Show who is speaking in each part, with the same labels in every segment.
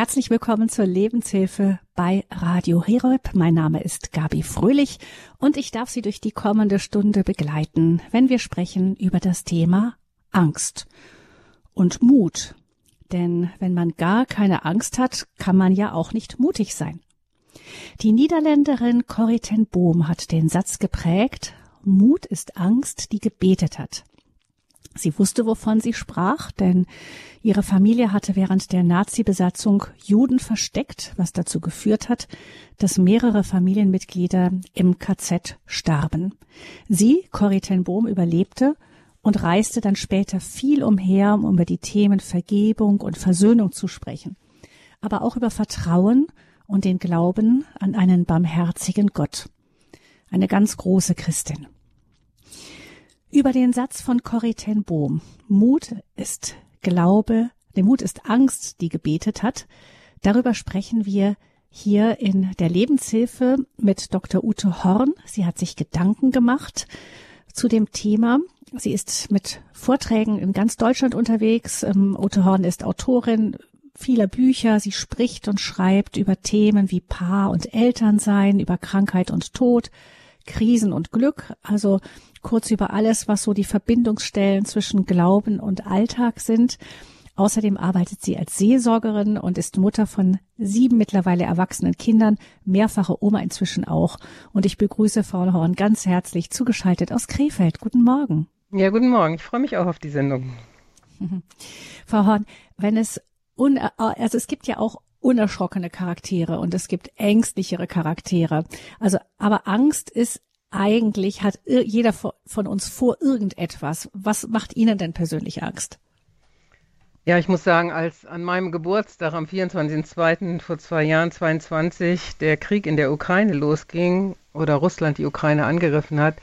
Speaker 1: Herzlich willkommen zur Lebenshilfe bei Radio Heroib. Mein Name ist Gabi Fröhlich und ich darf Sie durch die kommende Stunde begleiten, wenn wir sprechen über das Thema Angst und Mut. Denn wenn man gar keine Angst hat, kann man ja auch nicht mutig sein. Die Niederländerin Corrie ten Boom hat den Satz geprägt, Mut ist Angst, die gebetet hat. Sie wusste, wovon sie sprach, denn ihre Familie hatte während der Nazi-Besatzung Juden versteckt, was dazu geführt hat, dass mehrere Familienmitglieder im KZ starben. Sie, Corrie ten Bohm, überlebte und reiste dann später viel umher, um über die Themen Vergebung und Versöhnung zu sprechen, aber auch über Vertrauen und den Glauben an einen barmherzigen Gott. Eine ganz große Christin. Über den Satz von Corrie ten Bohm, Mut ist Glaube, der Mut ist Angst, die gebetet hat. Darüber sprechen wir hier in der Lebenshilfe mit Dr. Ute Horn. Sie hat sich Gedanken gemacht zu dem Thema. Sie ist mit Vorträgen in ganz Deutschland unterwegs. Ähm, Ute Horn ist Autorin vieler Bücher. Sie spricht und schreibt über Themen wie Paar und Elternsein, über Krankheit und Tod, Krisen und Glück. Also kurz über alles, was so die Verbindungsstellen zwischen Glauben und Alltag sind. Außerdem arbeitet sie als Seelsorgerin und ist Mutter von sieben mittlerweile erwachsenen Kindern, mehrfache Oma inzwischen auch. Und ich begrüße Frau Horn ganz herzlich zugeschaltet aus Krefeld. Guten Morgen.
Speaker 2: Ja, guten Morgen. Ich freue mich auch auf die Sendung.
Speaker 1: Frau Horn, wenn es un also es gibt ja auch unerschrockene Charaktere und es gibt ängstlichere Charaktere. Also, aber Angst ist eigentlich hat jeder von uns vor irgendetwas. Was macht Ihnen denn persönlich Angst?
Speaker 2: Ja, ich muss sagen, als an meinem Geburtstag am 24.02. vor zwei Jahren, 22, der Krieg in der Ukraine losging oder Russland die Ukraine angegriffen hat,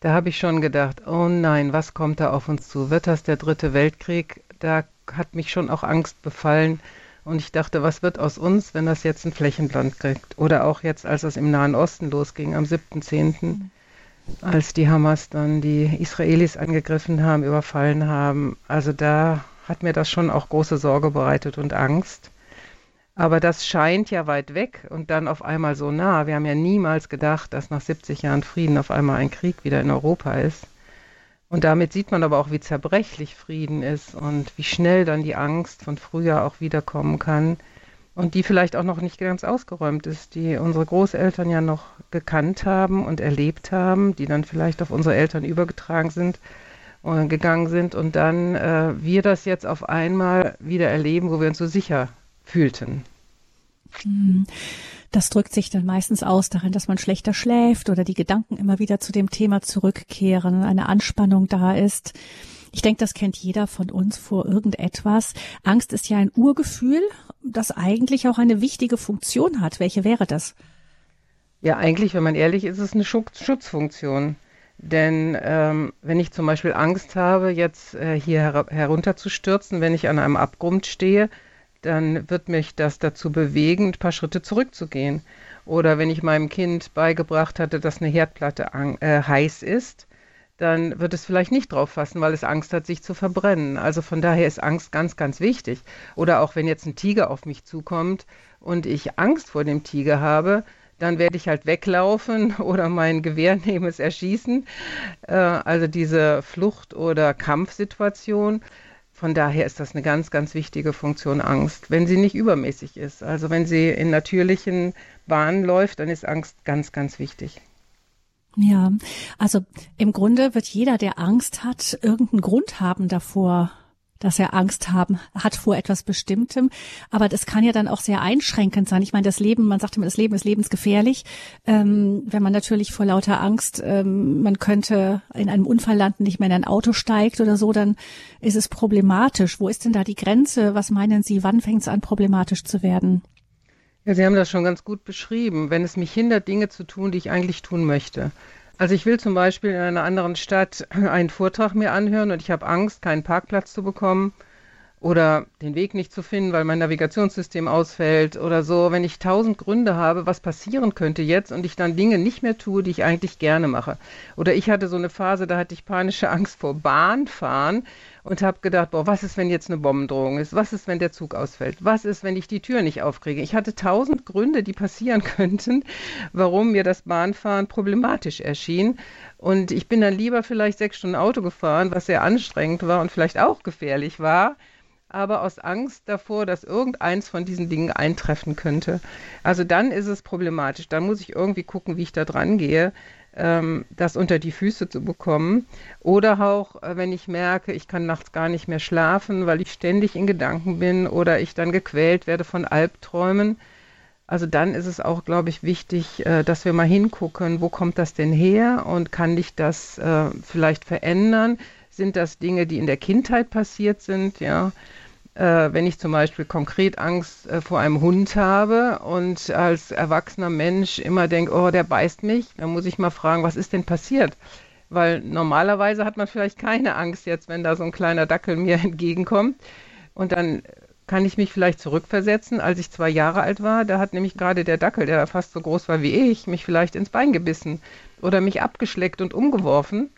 Speaker 2: da habe ich schon gedacht, oh nein, was kommt da auf uns zu? Wird das der dritte Weltkrieg? Da hat mich schon auch Angst befallen. Und ich dachte, was wird aus uns, wenn das jetzt ein Flächenland kriegt? Oder auch jetzt, als es im Nahen Osten losging, am 7.10., als die Hamas dann die Israelis angegriffen haben, überfallen haben. Also da hat mir das schon auch große Sorge bereitet und Angst. Aber das scheint ja weit weg und dann auf einmal so nah. Wir haben ja niemals gedacht, dass nach 70 Jahren Frieden auf einmal ein Krieg wieder in Europa ist. Und damit sieht man aber auch, wie zerbrechlich Frieden ist und wie schnell dann die Angst von früher auch wiederkommen kann und die vielleicht auch noch nicht ganz ausgeräumt ist, die unsere Großeltern ja noch gekannt haben und erlebt haben, die dann vielleicht auf unsere Eltern übergetragen sind und gegangen sind und dann äh, wir das jetzt auf einmal wieder erleben, wo wir uns so sicher fühlten.
Speaker 1: Mhm. Das drückt sich dann meistens aus darin, dass man schlechter schläft oder die Gedanken immer wieder zu dem Thema zurückkehren, eine Anspannung da ist. Ich denke, das kennt jeder von uns vor irgendetwas. Angst ist ja ein Urgefühl, das eigentlich auch eine wichtige Funktion hat. Welche wäre das?
Speaker 2: Ja, eigentlich, wenn man ehrlich ist, ist es eine Schutzfunktion. Denn ähm, wenn ich zum Beispiel Angst habe, jetzt äh, hier her herunterzustürzen, wenn ich an einem Abgrund stehe, dann wird mich das dazu bewegen, ein paar Schritte zurückzugehen. Oder wenn ich meinem Kind beigebracht hatte, dass eine Herdplatte äh, heiß ist, dann wird es vielleicht nicht drauf fassen, weil es Angst hat, sich zu verbrennen. Also von daher ist Angst ganz, ganz wichtig. Oder auch wenn jetzt ein Tiger auf mich zukommt und ich Angst vor dem Tiger habe, dann werde ich halt weglaufen oder mein Gewehr nehmen, es erschießen. Äh, also diese Flucht- oder Kampfsituation von daher ist das eine ganz, ganz wichtige Funktion Angst, wenn sie nicht übermäßig ist. Also wenn sie in natürlichen Bahnen läuft, dann ist Angst ganz, ganz wichtig.
Speaker 1: Ja, also im Grunde wird jeder, der Angst hat, irgendeinen Grund haben davor, dass er Angst haben hat vor etwas Bestimmtem. Aber das kann ja dann auch sehr einschränkend sein. Ich meine, das Leben, man sagt immer, das Leben ist lebensgefährlich. Ähm, wenn man natürlich vor lauter Angst, ähm, man könnte in einem Unfall landen, nicht mehr in ein Auto steigt oder so, dann ist es problematisch. Wo ist denn da die Grenze? Was meinen Sie, wann fängt es an, problematisch zu werden?
Speaker 2: Ja, Sie haben das schon ganz gut beschrieben. Wenn es mich hindert, Dinge zu tun, die ich eigentlich tun möchte. Also ich will zum Beispiel in einer anderen Stadt einen Vortrag mir anhören und ich habe Angst, keinen Parkplatz zu bekommen. Oder den Weg nicht zu finden, weil mein Navigationssystem ausfällt oder so, wenn ich tausend Gründe habe, was passieren könnte jetzt und ich dann Dinge nicht mehr tue, die ich eigentlich gerne mache. Oder ich hatte so eine Phase, da hatte ich panische Angst vor Bahnfahren und habe gedacht, boah, was ist, wenn jetzt eine Bombendrohung ist? Was ist, wenn der Zug ausfällt? Was ist, wenn ich die Tür nicht aufkriege? Ich hatte tausend Gründe, die passieren könnten, warum mir das Bahnfahren problematisch erschien. Und ich bin dann lieber vielleicht sechs Stunden Auto gefahren, was sehr anstrengend war und vielleicht auch gefährlich war, aber aus Angst davor, dass irgendeins von diesen Dingen eintreffen könnte. Also dann ist es problematisch. Dann muss ich irgendwie gucken, wie ich da dran gehe, ähm, das unter die Füße zu bekommen. Oder auch, äh, wenn ich merke, ich kann nachts gar nicht mehr schlafen, weil ich ständig in Gedanken bin oder ich dann gequält werde von Albträumen. Also dann ist es auch, glaube ich, wichtig, äh, dass wir mal hingucken, wo kommt das denn her und kann ich das äh, vielleicht verändern? Sind das Dinge, die in der Kindheit passiert sind? Ja, äh, wenn ich zum Beispiel konkret Angst äh, vor einem Hund habe und als erwachsener Mensch immer denke, oh, der beißt mich, dann muss ich mal fragen, was ist denn passiert? Weil normalerweise hat man vielleicht keine Angst jetzt, wenn da so ein kleiner Dackel mir entgegenkommt. Und dann kann ich mich vielleicht zurückversetzen, als ich zwei Jahre alt war. Da hat nämlich gerade der Dackel, der fast so groß war wie ich, mich vielleicht ins Bein gebissen oder mich abgeschleckt und umgeworfen.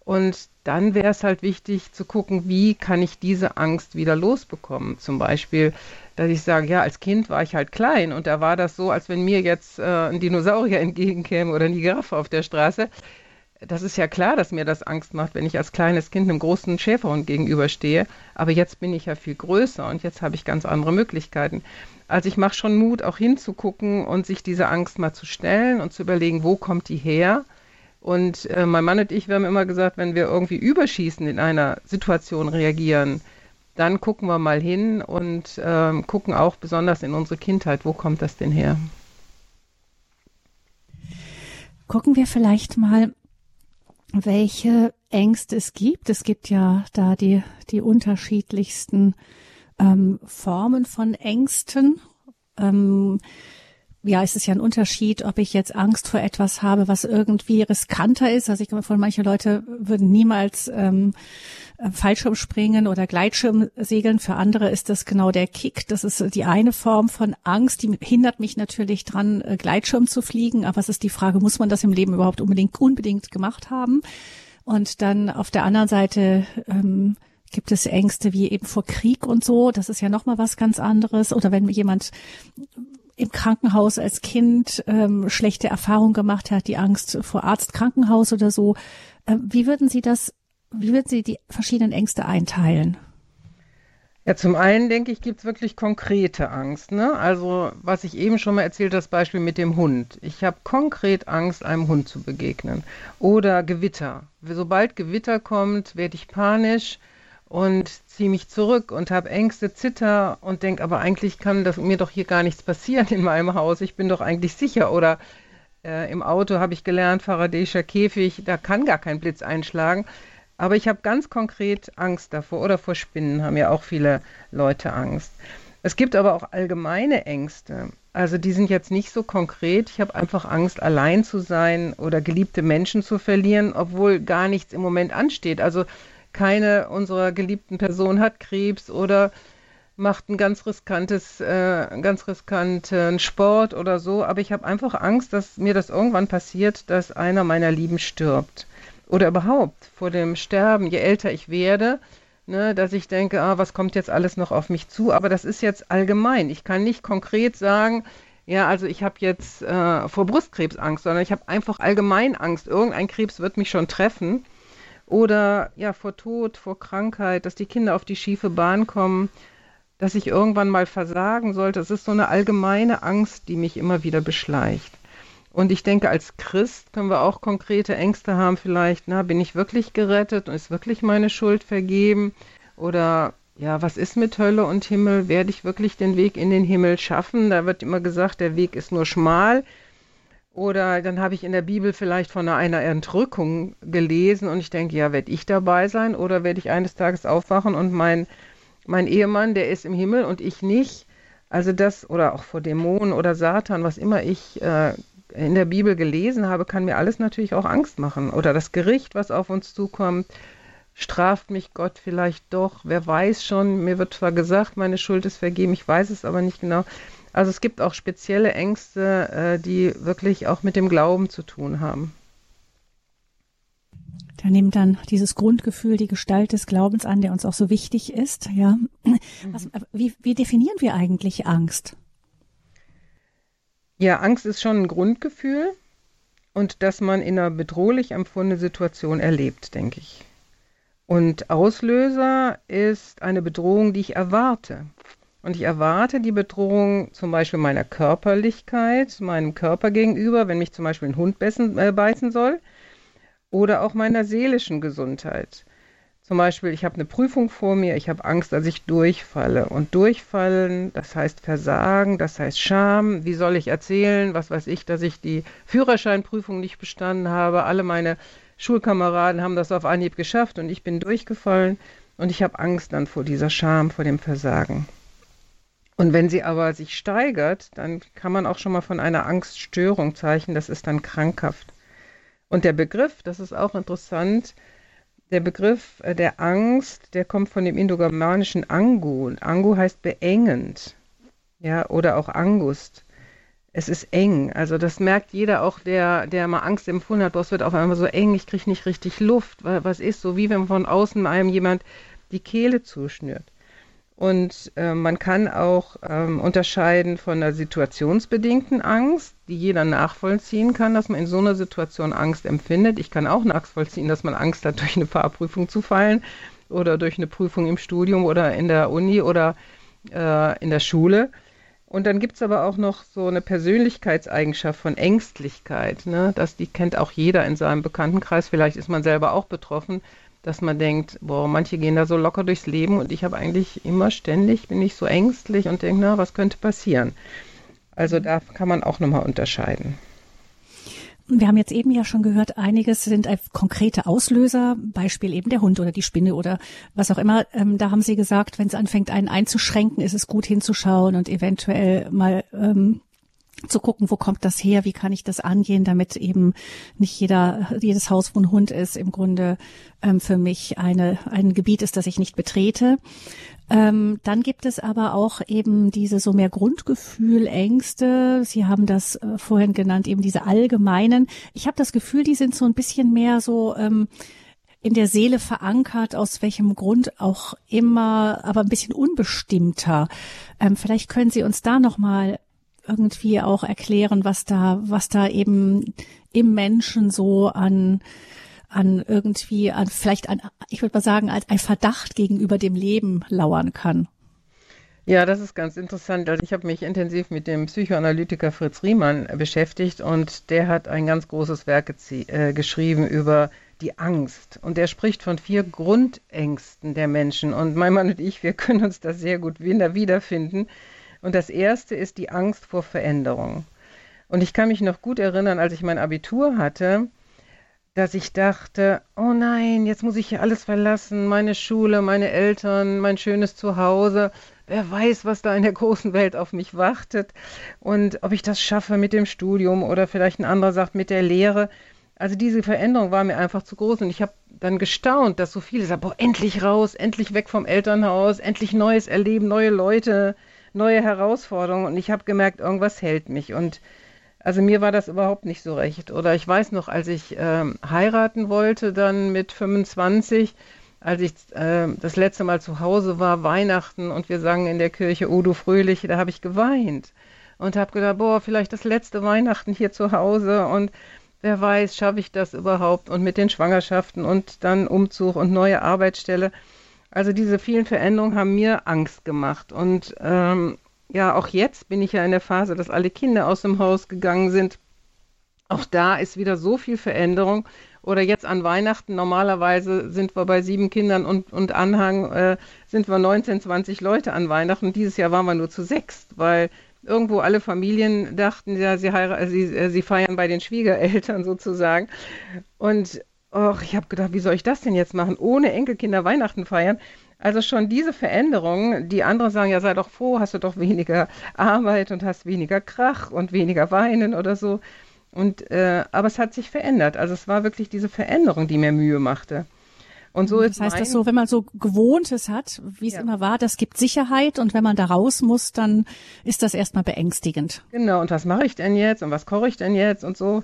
Speaker 2: Und dann wäre es halt wichtig zu gucken, wie kann ich diese Angst wieder losbekommen. Zum Beispiel, dass ich sage, ja, als Kind war ich halt klein und da war das so, als wenn mir jetzt äh, ein Dinosaurier entgegenkäme oder eine Giraffe auf der Straße. Das ist ja klar, dass mir das Angst macht, wenn ich als kleines Kind einem großen Schäferhund gegenüberstehe. Aber jetzt bin ich ja viel größer und jetzt habe ich ganz andere Möglichkeiten. Also ich mache schon Mut, auch hinzugucken und sich diese Angst mal zu stellen und zu überlegen, wo kommt die her? Und äh, mein Mann und ich, wir haben immer gesagt, wenn wir irgendwie überschießen in einer Situation reagieren, dann gucken wir mal hin und ähm, gucken auch besonders in unsere Kindheit, wo kommt das denn her?
Speaker 1: Gucken wir vielleicht mal, welche Ängste es gibt. Es gibt ja da die, die unterschiedlichsten ähm, Formen von Ängsten. Ähm, ja, es ist ja ein Unterschied, ob ich jetzt Angst vor etwas habe, was irgendwie riskanter ist. Also ich komme von manche Leute würden niemals ähm, äh, Fallschirm springen oder Gleitschirm segeln. Für andere ist das genau der Kick. Das ist die eine Form von Angst, die hindert mich natürlich dran, äh, Gleitschirm zu fliegen. Aber es ist die Frage, muss man das im Leben überhaupt unbedingt unbedingt gemacht haben? Und dann auf der anderen Seite ähm, gibt es Ängste wie eben vor Krieg und so. Das ist ja nochmal was ganz anderes. Oder wenn jemand im Krankenhaus als Kind ähm, schlechte Erfahrungen gemacht hat, die Angst vor Arzt, Krankenhaus oder so. Äh, wie würden Sie das, wie würden Sie die verschiedenen Ängste einteilen?
Speaker 2: Ja, zum einen denke ich, gibt es wirklich konkrete Angst. Ne? Also, was ich eben schon mal erzählt, das Beispiel mit dem Hund. Ich habe konkret Angst, einem Hund zu begegnen. Oder Gewitter. Sobald Gewitter kommt, werde ich panisch und ziehe mich zurück und habe Ängste, Zitter und denke, aber eigentlich kann das, mir doch hier gar nichts passieren in meinem Haus. Ich bin doch eigentlich sicher. Oder äh, im Auto habe ich gelernt, Faradayischer Käfig, da kann gar kein Blitz einschlagen. Aber ich habe ganz konkret Angst davor. Oder vor Spinnen haben ja auch viele Leute Angst. Es gibt aber auch allgemeine Ängste. Also die sind jetzt nicht so konkret. Ich habe einfach Angst, allein zu sein oder geliebte Menschen zu verlieren, obwohl gar nichts im Moment ansteht. Also keine unserer geliebten Personen hat Krebs oder macht ein ganz riskantes, äh, ganz riskanten Sport oder so, aber ich habe einfach Angst, dass mir das irgendwann passiert, dass einer meiner Lieben stirbt. Oder überhaupt vor dem Sterben, je älter ich werde, ne, dass ich denke, ah, was kommt jetzt alles noch auf mich zu? Aber das ist jetzt allgemein. Ich kann nicht konkret sagen, ja, also ich habe jetzt äh, vor Brustkrebs Angst, sondern ich habe einfach allgemein Angst. Irgendein Krebs wird mich schon treffen. Oder ja, vor Tod, vor Krankheit, dass die Kinder auf die schiefe Bahn kommen, dass ich irgendwann mal versagen sollte. Es ist so eine allgemeine Angst, die mich immer wieder beschleicht. Und ich denke, als Christ können wir auch konkrete Ängste haben, vielleicht, na, bin ich wirklich gerettet und ist wirklich meine Schuld vergeben? Oder ja, was ist mit Hölle und Himmel? Werde ich wirklich den Weg in den Himmel schaffen? Da wird immer gesagt, der Weg ist nur schmal. Oder dann habe ich in der Bibel vielleicht von einer Entrückung gelesen und ich denke, ja, werde ich dabei sein oder werde ich eines Tages aufwachen und mein, mein Ehemann, der ist im Himmel und ich nicht. Also das, oder auch vor Dämonen oder Satan, was immer ich äh, in der Bibel gelesen habe, kann mir alles natürlich auch Angst machen. Oder das Gericht, was auf uns zukommt, Straft mich Gott vielleicht doch? Wer weiß schon? Mir wird zwar gesagt, meine Schuld ist vergeben, ich weiß es aber nicht genau. Also es gibt auch spezielle Ängste, äh, die wirklich auch mit dem Glauben zu tun haben.
Speaker 1: Da nimmt dann dieses Grundgefühl die Gestalt des Glaubens an, der uns auch so wichtig ist. Ja. Was, wie, wie definieren wir eigentlich Angst?
Speaker 2: Ja, Angst ist schon ein Grundgefühl und das man in einer bedrohlich empfundenen Situation erlebt, denke ich. Und Auslöser ist eine Bedrohung, die ich erwarte. Und ich erwarte die Bedrohung zum Beispiel meiner Körperlichkeit, meinem Körper gegenüber, wenn mich zum Beispiel ein Hund beißen, äh, beißen soll, oder auch meiner seelischen Gesundheit. Zum Beispiel, ich habe eine Prüfung vor mir, ich habe Angst, dass ich durchfalle. Und durchfallen, das heißt Versagen, das heißt Scham. Wie soll ich erzählen, was weiß ich, dass ich die Führerscheinprüfung nicht bestanden habe? Alle meine Schulkameraden haben das auf Anhieb geschafft und ich bin durchgefallen. Und ich habe Angst dann vor dieser Scham, vor dem Versagen. Und wenn sie aber sich steigert, dann kann man auch schon mal von einer Angststörung zeichnen. Das ist dann krankhaft. Und der Begriff, das ist auch interessant, der Begriff äh, der Angst, der kommt von dem indogermanischen Angu. Angu heißt beengend, ja, oder auch Angust. Es ist eng. Also das merkt jeder auch, der, der mal Angst empfunden hat. Boah, es wird auf einmal so eng, ich kriege nicht richtig Luft. Was ist so, wie wenn von außen einem jemand die Kehle zuschnürt. Und äh, man kann auch ähm, unterscheiden von der situationsbedingten Angst, die jeder nachvollziehen kann, dass man in so einer Situation Angst empfindet. Ich kann auch nachvollziehen, dass man Angst hat, durch eine Fahrprüfung zu fallen oder durch eine Prüfung im Studium oder in der Uni oder äh, in der Schule. Und dann gibt es aber auch noch so eine Persönlichkeitseigenschaft von Ängstlichkeit. Ne? Das, die kennt auch jeder in seinem Bekanntenkreis. Vielleicht ist man selber auch betroffen dass man denkt, boah, manche gehen da so locker durchs Leben und ich habe eigentlich immer ständig, bin ich so ängstlich und denke, na, was könnte passieren? Also da kann man auch nochmal unterscheiden.
Speaker 1: Wir haben jetzt eben ja schon gehört, einiges sind konkrete Auslöser, Beispiel eben der Hund oder die Spinne oder was auch immer. Ähm, da haben Sie gesagt, wenn es anfängt, einen einzuschränken, ist es gut hinzuschauen und eventuell mal ähm, zu gucken, wo kommt das her, wie kann ich das angehen, damit eben nicht jeder, jedes Haus, wo ein Hund ist, im Grunde ähm, für mich eine, ein Gebiet ist, das ich nicht betrete. Ähm, dann gibt es aber auch eben diese so mehr Grundgefühl, Ängste. Sie haben das äh, vorhin genannt, eben diese allgemeinen. Ich habe das Gefühl, die sind so ein bisschen mehr so ähm, in der Seele verankert, aus welchem Grund auch immer, aber ein bisschen unbestimmter. Ähm, vielleicht können Sie uns da noch mal irgendwie auch erklären, was da, was da eben im Menschen so an an irgendwie, an vielleicht an, ich würde mal sagen, als ein Verdacht gegenüber dem Leben lauern kann.
Speaker 2: Ja, das ist ganz interessant. Also ich habe mich intensiv mit dem Psychoanalytiker Fritz Riemann beschäftigt und der hat ein ganz großes Werk äh, geschrieben über die Angst. Und er spricht von vier Grundängsten der Menschen. Und mein Mann und ich, wir können uns da sehr gut wiederfinden. Und das erste ist die Angst vor Veränderung. Und ich kann mich noch gut erinnern, als ich mein Abitur hatte, dass ich dachte, oh nein, jetzt muss ich hier alles verlassen, meine Schule, meine Eltern, mein schönes Zuhause. Wer weiß, was da in der großen Welt auf mich wartet und ob ich das schaffe mit dem Studium oder vielleicht ein anderer sagt mit der Lehre. Also diese Veränderung war mir einfach zu groß und ich habe dann gestaunt, dass so viele sagen, boah, endlich raus, endlich weg vom Elternhaus, endlich Neues erleben, neue Leute, neue Herausforderungen und ich habe gemerkt, irgendwas hält mich und also mir war das überhaupt nicht so recht. Oder ich weiß noch, als ich ähm, heiraten wollte, dann mit 25, als ich äh, das letzte Mal zu Hause war, Weihnachten und wir sangen in der Kirche O du Fröhliche, da habe ich geweint und habe gedacht, boah, vielleicht das letzte Weihnachten hier zu Hause und wer weiß, schaffe ich das überhaupt und mit den Schwangerschaften und dann Umzug und neue Arbeitsstelle. Also diese vielen Veränderungen haben mir Angst gemacht. Und ähm, ja, auch jetzt bin ich ja in der Phase, dass alle Kinder aus dem Haus gegangen sind. Auch da ist wieder so viel Veränderung. Oder jetzt an Weihnachten, normalerweise sind wir bei sieben Kindern und, und Anhang, äh, sind wir 19, 20 Leute an Weihnachten. Dieses Jahr waren wir nur zu sechs, weil irgendwo alle Familien dachten, ja, sie, sie, äh, sie feiern bei den Schwiegereltern sozusagen. Und Och, ich habe gedacht, wie soll ich das denn jetzt machen? Ohne Enkelkinder Weihnachten feiern. Also schon diese Veränderung, die anderen sagen, ja, sei doch froh, hast du doch weniger Arbeit und hast weniger Krach und weniger Weinen oder so. Und, äh, aber es hat sich verändert. Also es war wirklich diese Veränderung, die mir Mühe machte.
Speaker 1: Und so das heißt das so, wenn man so Gewohntes hat, wie es ja. immer war, das gibt Sicherheit und wenn man da raus muss, dann ist das erstmal beängstigend.
Speaker 2: Genau, und was mache ich denn jetzt und was koche ich denn jetzt und so.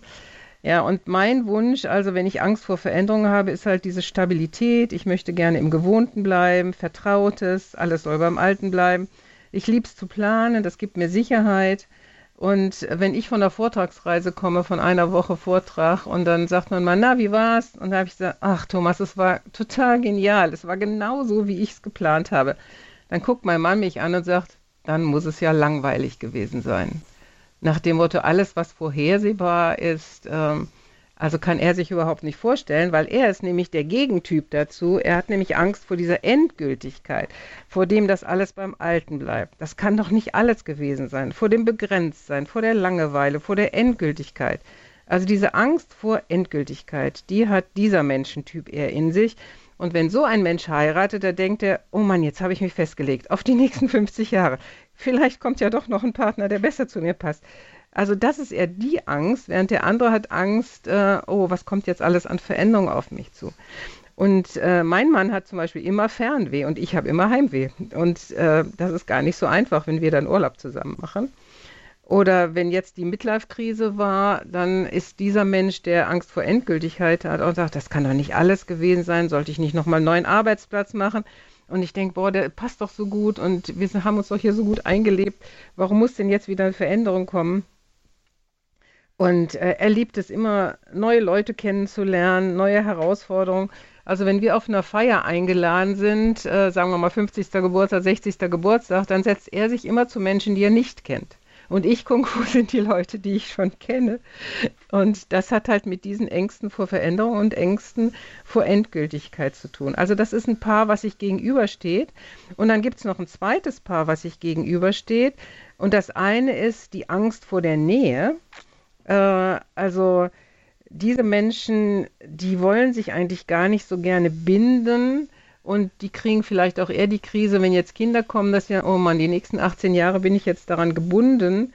Speaker 2: Ja, und mein Wunsch, also wenn ich Angst vor Veränderungen habe, ist halt diese Stabilität. Ich möchte gerne im Gewohnten bleiben, Vertrautes, alles soll beim Alten bleiben. Ich liebe es zu planen, das gibt mir Sicherheit. Und wenn ich von der Vortragsreise komme, von einer Woche Vortrag, und dann sagt man mal, na, wie war's? Und da habe ich gesagt, ach Thomas, es war total genial. Es war genau so, wie ich es geplant habe. Dann guckt mein Mann mich an und sagt, dann muss es ja langweilig gewesen sein. Nach dem Motto, alles, was vorhersehbar ist, ähm, also kann er sich überhaupt nicht vorstellen, weil er ist nämlich der Gegentyp dazu. Er hat nämlich Angst vor dieser Endgültigkeit, vor dem das alles beim Alten bleibt. Das kann doch nicht alles gewesen sein. Vor dem Begrenztsein, vor der Langeweile, vor der Endgültigkeit. Also diese Angst vor Endgültigkeit, die hat dieser Menschentyp eher in sich. Und wenn so ein Mensch heiratet, da denkt er, oh Mann, jetzt habe ich mich festgelegt auf die nächsten 50 Jahre. Vielleicht kommt ja doch noch ein Partner, der besser zu mir passt. Also das ist eher die Angst, während der andere hat Angst, äh, oh, was kommt jetzt alles an Veränderungen auf mich zu. Und äh, mein Mann hat zum Beispiel immer Fernweh und ich habe immer Heimweh. Und äh, das ist gar nicht so einfach, wenn wir dann Urlaub zusammen machen. Oder wenn jetzt die Midlife-Krise war, dann ist dieser Mensch, der Angst vor Endgültigkeit hat und sagt, das kann doch nicht alles gewesen sein, sollte ich nicht nochmal einen neuen Arbeitsplatz machen. Und ich denke, boah, der passt doch so gut und wir haben uns doch hier so gut eingelebt. Warum muss denn jetzt wieder eine Veränderung kommen? Und äh, er liebt es immer, neue Leute kennenzulernen, neue Herausforderungen. Also wenn wir auf einer Feier eingeladen sind, äh, sagen wir mal 50. Geburtstag, 60. Geburtstag, dann setzt er sich immer zu Menschen, die er nicht kennt. Und ich gucke, wo sind die Leute, die ich schon kenne. Und das hat halt mit diesen Ängsten vor Veränderung und Ängsten vor Endgültigkeit zu tun. Also das ist ein Paar, was sich gegenübersteht. Und dann gibt es noch ein zweites Paar, was sich gegenübersteht. Und das eine ist die Angst vor der Nähe. Äh, also diese Menschen, die wollen sich eigentlich gar nicht so gerne binden und die kriegen vielleicht auch eher die Krise, wenn jetzt Kinder kommen, dass ja, oh Mann, die nächsten 18 Jahre bin ich jetzt daran gebunden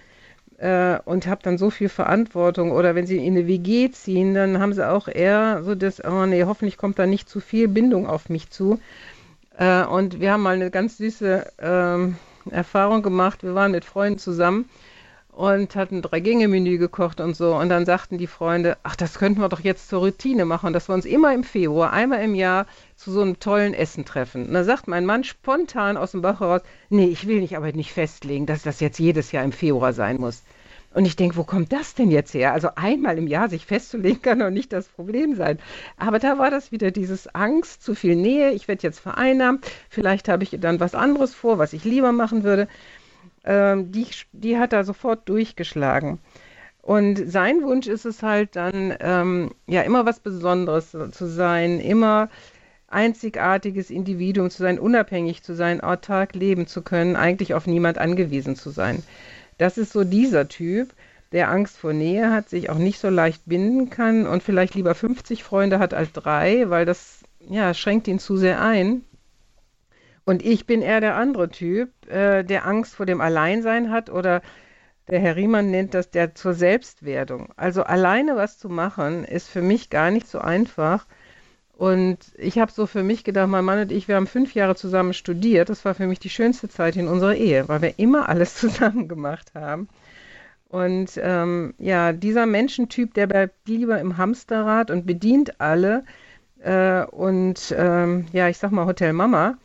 Speaker 2: äh, und habe dann so viel Verantwortung. Oder wenn sie in eine WG ziehen, dann haben sie auch eher so das, oh nee, hoffentlich kommt da nicht zu viel Bindung auf mich zu. Äh, und wir haben mal eine ganz süße äh, Erfahrung gemacht. Wir waren mit Freunden zusammen und hatten drei Gänge Menü gekocht und so. Und dann sagten die Freunde, ach, das könnten wir doch jetzt zur Routine machen, dass wir uns immer im Februar, einmal im Jahr zu so einem tollen Essen treffen. Und dann sagt mein Mann spontan aus dem Bauch heraus, nee, ich will nicht aber nicht festlegen, dass das jetzt jedes Jahr im Februar sein muss. Und ich denke, wo kommt das denn jetzt her? Also einmal im Jahr sich festzulegen kann doch nicht das Problem sein. Aber da war das wieder dieses Angst, zu viel Nähe, ich werde jetzt vereinnahmt, vielleicht habe ich dann was anderes vor, was ich lieber machen würde ähm, die, die hat er sofort durchgeschlagen. Und sein Wunsch ist es halt dann, ähm, ja, immer was Besonderes zu sein, immer einzigartiges Individuum zu sein, unabhängig zu sein, autark leben zu können, eigentlich auf niemand angewiesen zu sein. Das ist so dieser Typ, der Angst vor Nähe hat, sich auch nicht so leicht binden kann und vielleicht lieber 50 Freunde hat als drei, weil das ja schränkt ihn zu sehr ein. Und ich bin eher der andere Typ, äh, der Angst vor dem Alleinsein hat oder der Herr Riemann nennt das der zur Selbstwerdung. Also alleine was zu machen, ist für mich gar nicht so einfach. Und ich habe so für mich gedacht, mein Mann und ich, wir haben fünf Jahre zusammen studiert. Das war für mich die schönste Zeit in unserer Ehe, weil wir immer alles zusammen gemacht haben. Und ähm, ja, dieser Menschentyp, der bleibt lieber im Hamsterrad und bedient alle. Äh, und ähm, ja, ich sag mal Hotel Mama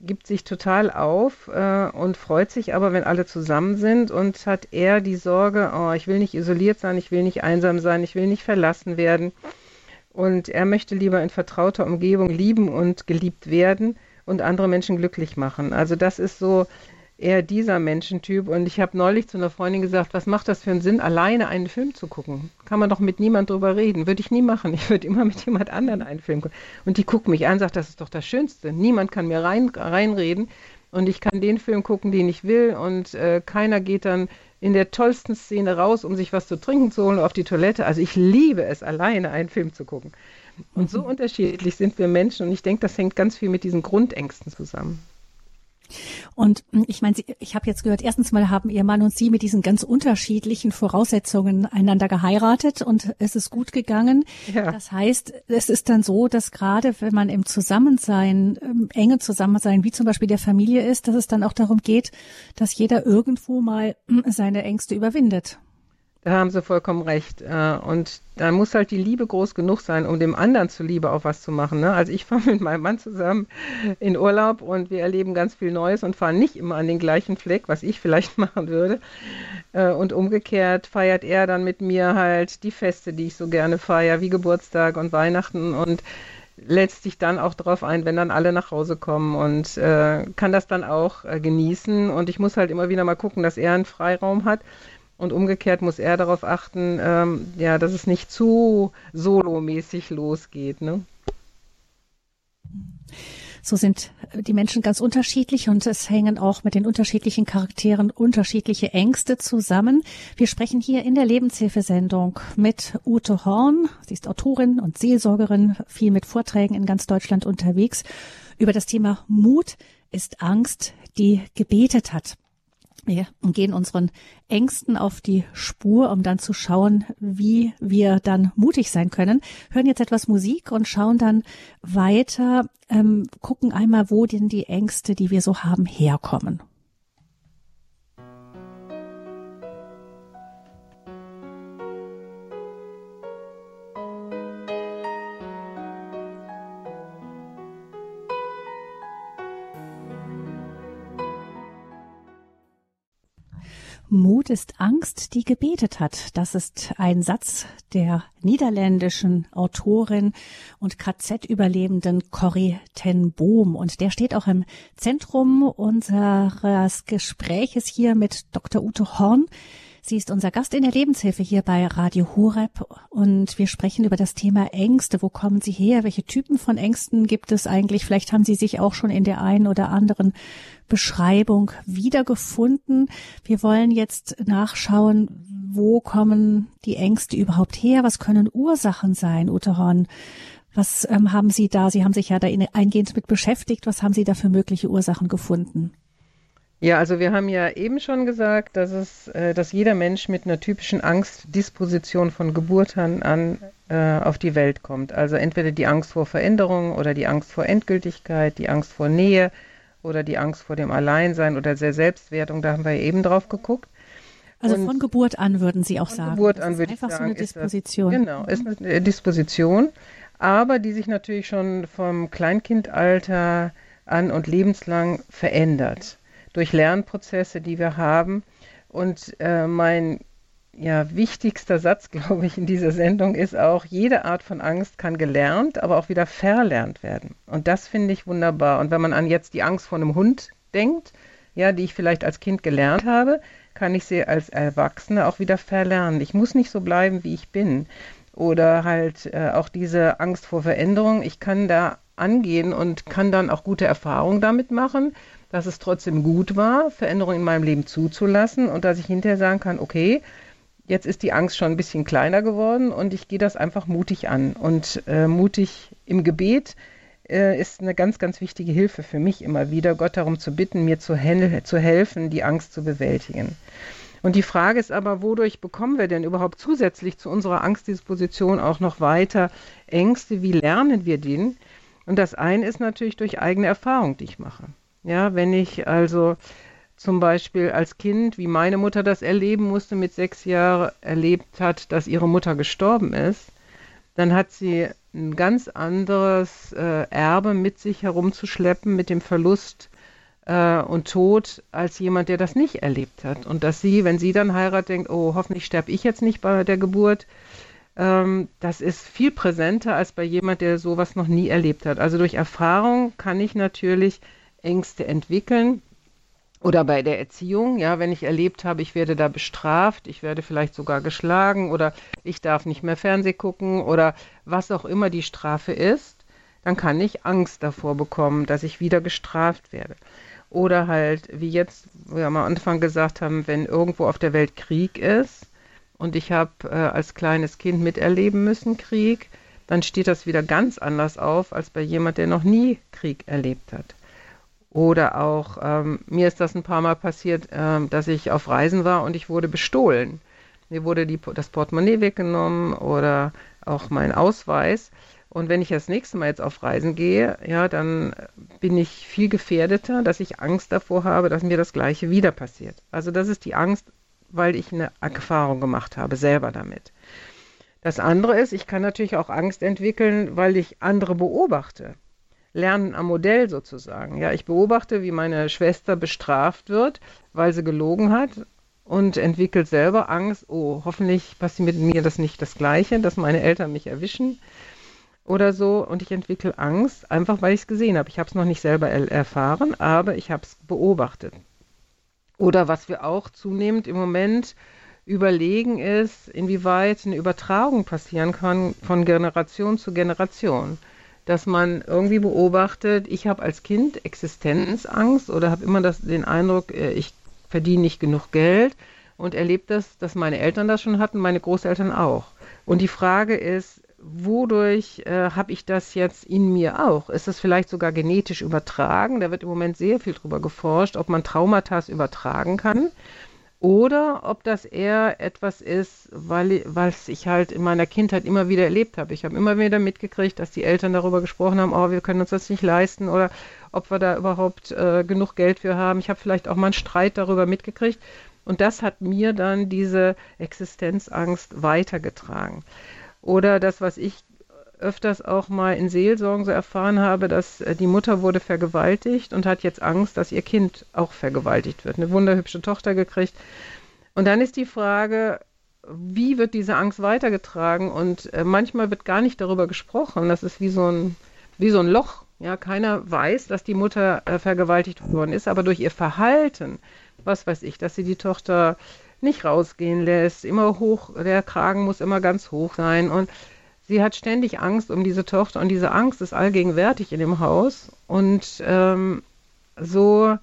Speaker 2: gibt sich total auf äh, und freut sich aber, wenn alle zusammen sind und hat eher die Sorge, oh, ich will nicht isoliert sein, ich will nicht einsam sein, ich will nicht verlassen werden. Und er möchte lieber in vertrauter Umgebung lieben und geliebt werden und andere Menschen glücklich machen. Also das ist so eher dieser Menschentyp. Und ich habe neulich zu einer Freundin gesagt, was macht das für einen Sinn, alleine einen Film zu gucken? Kann man doch mit niemand drüber reden. Würde ich nie machen. Ich würde immer mit jemand anderen einen Film gucken. Und die guckt mich an, sagt, das ist doch das Schönste. Niemand kann mir rein, reinreden. Und ich kann den Film gucken, den ich will. Und äh, keiner geht dann in der tollsten Szene raus, um sich was zu trinken zu holen auf die Toilette. Also ich liebe es, alleine einen Film zu gucken. Und so unterschiedlich sind wir Menschen. Und ich denke, das hängt ganz viel mit diesen Grundängsten zusammen.
Speaker 1: Und ich meine, ich habe jetzt gehört, erstens mal haben Ihr Mann und Sie mit diesen ganz unterschiedlichen Voraussetzungen einander geheiratet und es ist gut gegangen. Ja. Das heißt, es ist dann so, dass gerade wenn man im Zusammensein, im engen Zusammensein, wie zum Beispiel der Familie ist, dass es dann auch darum geht, dass jeder irgendwo mal hm, seine Ängste überwindet.
Speaker 2: Da haben Sie vollkommen recht. Äh, und da muss halt die Liebe groß genug sein, um dem anderen zuliebe auch was zu machen. Ne? Also ich fahre mit meinem Mann zusammen in Urlaub und wir erleben ganz viel Neues und fahren nicht immer an den gleichen Fleck, was ich vielleicht machen würde. Äh, und umgekehrt feiert er dann mit mir halt die Feste, die ich so gerne feiere, wie Geburtstag und Weihnachten und lässt sich dann auch darauf ein, wenn dann alle nach Hause kommen und äh, kann das dann auch genießen. Und ich muss halt immer wieder mal gucken, dass er einen Freiraum hat und umgekehrt muss er darauf achten, ähm, ja, dass es nicht zu solomäßig losgeht. Ne?
Speaker 1: So sind die Menschen ganz unterschiedlich und es hängen auch mit den unterschiedlichen Charakteren unterschiedliche Ängste zusammen. Wir sprechen hier in der Lebenshilfesendung mit Ute Horn. Sie ist Autorin und Seelsorgerin, viel mit Vorträgen in ganz Deutschland unterwegs über das Thema Mut ist Angst, die gebetet hat. Wir gehen unseren Ängsten auf die Spur, um dann zu schauen, wie wir dann mutig sein können. Hören jetzt etwas Musik und schauen dann weiter, ähm, gucken einmal, wo denn die Ängste, die wir so haben, herkommen. Mut ist Angst, die gebetet hat. Das ist ein Satz der niederländischen Autorin und KZ-Überlebenden Corrie ten Boom. Und der steht auch im Zentrum unseres Gespräches hier mit Dr. Ute Horn. Sie ist unser Gast in der Lebenshilfe hier bei Radio Horeb und wir sprechen über das Thema Ängste. Wo kommen sie her? Welche Typen von Ängsten gibt es eigentlich? Vielleicht haben Sie sich auch schon in der einen oder anderen Beschreibung wiedergefunden. Wir wollen jetzt nachschauen, wo kommen die Ängste überhaupt her? Was können Ursachen sein, Ute? Was ähm, haben Sie da? Sie haben sich ja da eingehend mit beschäftigt. Was haben Sie da für mögliche Ursachen gefunden?
Speaker 2: Ja, also wir haben ja eben schon gesagt, dass es, äh, dass jeder Mensch mit einer typischen Angstdisposition von Geburt an, an äh, auf die Welt kommt. Also entweder die Angst vor Veränderung oder die Angst vor Endgültigkeit, die Angst vor Nähe oder die Angst vor dem Alleinsein oder der Selbstwertung. Da haben wir eben drauf geguckt.
Speaker 1: Also Und von Geburt an würden Sie auch von sagen.
Speaker 2: Geburt an würde ich sagen.
Speaker 1: Einfach so eine Disposition.
Speaker 2: Das, genau, ist eine Disposition, aber die sich natürlich schon vom Kleinkindalter an und lebenslang verändert durch Lernprozesse, die wir haben. Und äh, mein ja, wichtigster Satz, glaube ich, in dieser Sendung ist auch, jede Art von Angst kann gelernt, aber auch wieder verlernt werden. Und das finde ich wunderbar. Und wenn man an jetzt die Angst vor einem Hund denkt, ja, die ich vielleicht als Kind gelernt habe, kann ich sie als Erwachsene auch wieder verlernen. Ich muss nicht so bleiben, wie ich bin. Oder halt äh, auch diese Angst vor Veränderung. Ich kann da angehen und kann dann auch gute Erfahrungen damit machen dass es trotzdem gut war, Veränderungen in meinem Leben zuzulassen und dass ich hinterher sagen kann, okay, jetzt ist die Angst schon ein bisschen kleiner geworden und ich gehe das einfach mutig an. Und äh, mutig im Gebet äh, ist eine ganz, ganz wichtige Hilfe für mich immer wieder, Gott darum zu bitten, mir zu, zu helfen, die Angst zu bewältigen. Und die Frage ist aber, wodurch bekommen wir denn überhaupt zusätzlich zu unserer Angstdisposition auch noch weiter Ängste? Wie lernen wir den? Und das eine ist natürlich durch eigene Erfahrung, die ich mache. Ja, wenn ich also zum Beispiel als Kind, wie meine Mutter das erleben musste, mit sechs Jahren erlebt hat, dass ihre Mutter gestorben ist, dann hat sie ein ganz anderes äh, Erbe mit sich herumzuschleppen, mit dem Verlust äh, und Tod, als jemand, der das nicht erlebt hat. Und dass sie, wenn sie dann heiratet, denkt, oh, hoffentlich sterbe ich jetzt nicht bei der Geburt, ähm, das ist viel präsenter als bei jemand, der sowas noch nie erlebt hat. Also durch Erfahrung kann ich natürlich Ängste entwickeln. Oder bei der Erziehung, ja, wenn ich erlebt habe, ich werde da bestraft, ich werde vielleicht sogar geschlagen oder ich darf nicht mehr Fernseh gucken oder was auch immer die Strafe ist, dann kann ich Angst davor bekommen, dass ich wieder gestraft werde. Oder halt, wie jetzt, wir am Anfang gesagt haben, wenn irgendwo auf der Welt Krieg ist und ich habe äh, als kleines Kind miterleben müssen Krieg, dann steht das wieder ganz anders auf als bei jemand, der noch nie Krieg erlebt hat. Oder auch, ähm, mir ist das ein paar Mal passiert, ähm, dass ich auf Reisen war und ich wurde bestohlen. Mir wurde die, das Portemonnaie weggenommen oder auch mein Ausweis. Und wenn ich das nächste Mal jetzt auf Reisen gehe, ja, dann bin ich viel gefährdeter, dass ich Angst davor habe, dass mir das Gleiche wieder passiert. Also das ist die Angst, weil ich eine Erfahrung gemacht habe, selber damit. Das andere ist, ich kann natürlich auch Angst entwickeln, weil ich andere beobachte. Lernen am Modell sozusagen. Ja, ich beobachte, wie meine Schwester bestraft wird, weil sie gelogen hat und entwickelt selber Angst, oh, hoffentlich passiert mit mir das nicht das Gleiche, dass meine Eltern mich erwischen oder so. Und ich entwickle Angst, einfach weil ich es gesehen habe. Ich habe es noch nicht selber er erfahren, aber ich habe es beobachtet. Oder was wir auch zunehmend im Moment überlegen ist, inwieweit eine Übertragung passieren kann von Generation zu Generation. Dass man irgendwie beobachtet, ich habe als Kind Existenzangst oder habe immer das, den Eindruck, äh, ich verdiene nicht genug Geld und erlebt das, dass meine Eltern das schon hatten, meine Großeltern auch. Und die Frage ist, wodurch äh, habe ich das jetzt in mir auch? Ist das vielleicht sogar genetisch übertragen? Da wird im Moment sehr viel drüber geforscht, ob man Traumata übertragen kann. Oder ob das eher etwas ist, weil was ich halt in meiner Kindheit immer wieder erlebt habe. Ich habe immer wieder mitgekriegt, dass die Eltern darüber gesprochen haben, oh, wir können uns das nicht leisten oder ob wir da überhaupt äh, genug Geld für haben. Ich habe vielleicht auch mal einen Streit darüber mitgekriegt. Und das hat mir dann diese Existenzangst weitergetragen. Oder das, was ich öfters auch mal in Seelsorgen so erfahren habe, dass äh, die Mutter wurde vergewaltigt und hat jetzt Angst, dass ihr Kind auch vergewaltigt wird. Eine wunderhübsche Tochter gekriegt. Und dann ist die Frage, wie wird diese Angst weitergetragen? Und äh, manchmal wird gar nicht darüber gesprochen. Das ist wie so ein, wie so ein Loch. Ja, keiner weiß, dass die Mutter äh, vergewaltigt worden ist, aber durch ihr Verhalten, was weiß ich, dass sie die Tochter nicht rausgehen lässt, immer hoch, der Kragen muss immer ganz hoch sein und sie hat ständig Angst um diese Tochter und diese Angst ist allgegenwärtig in dem Haus und ähm, so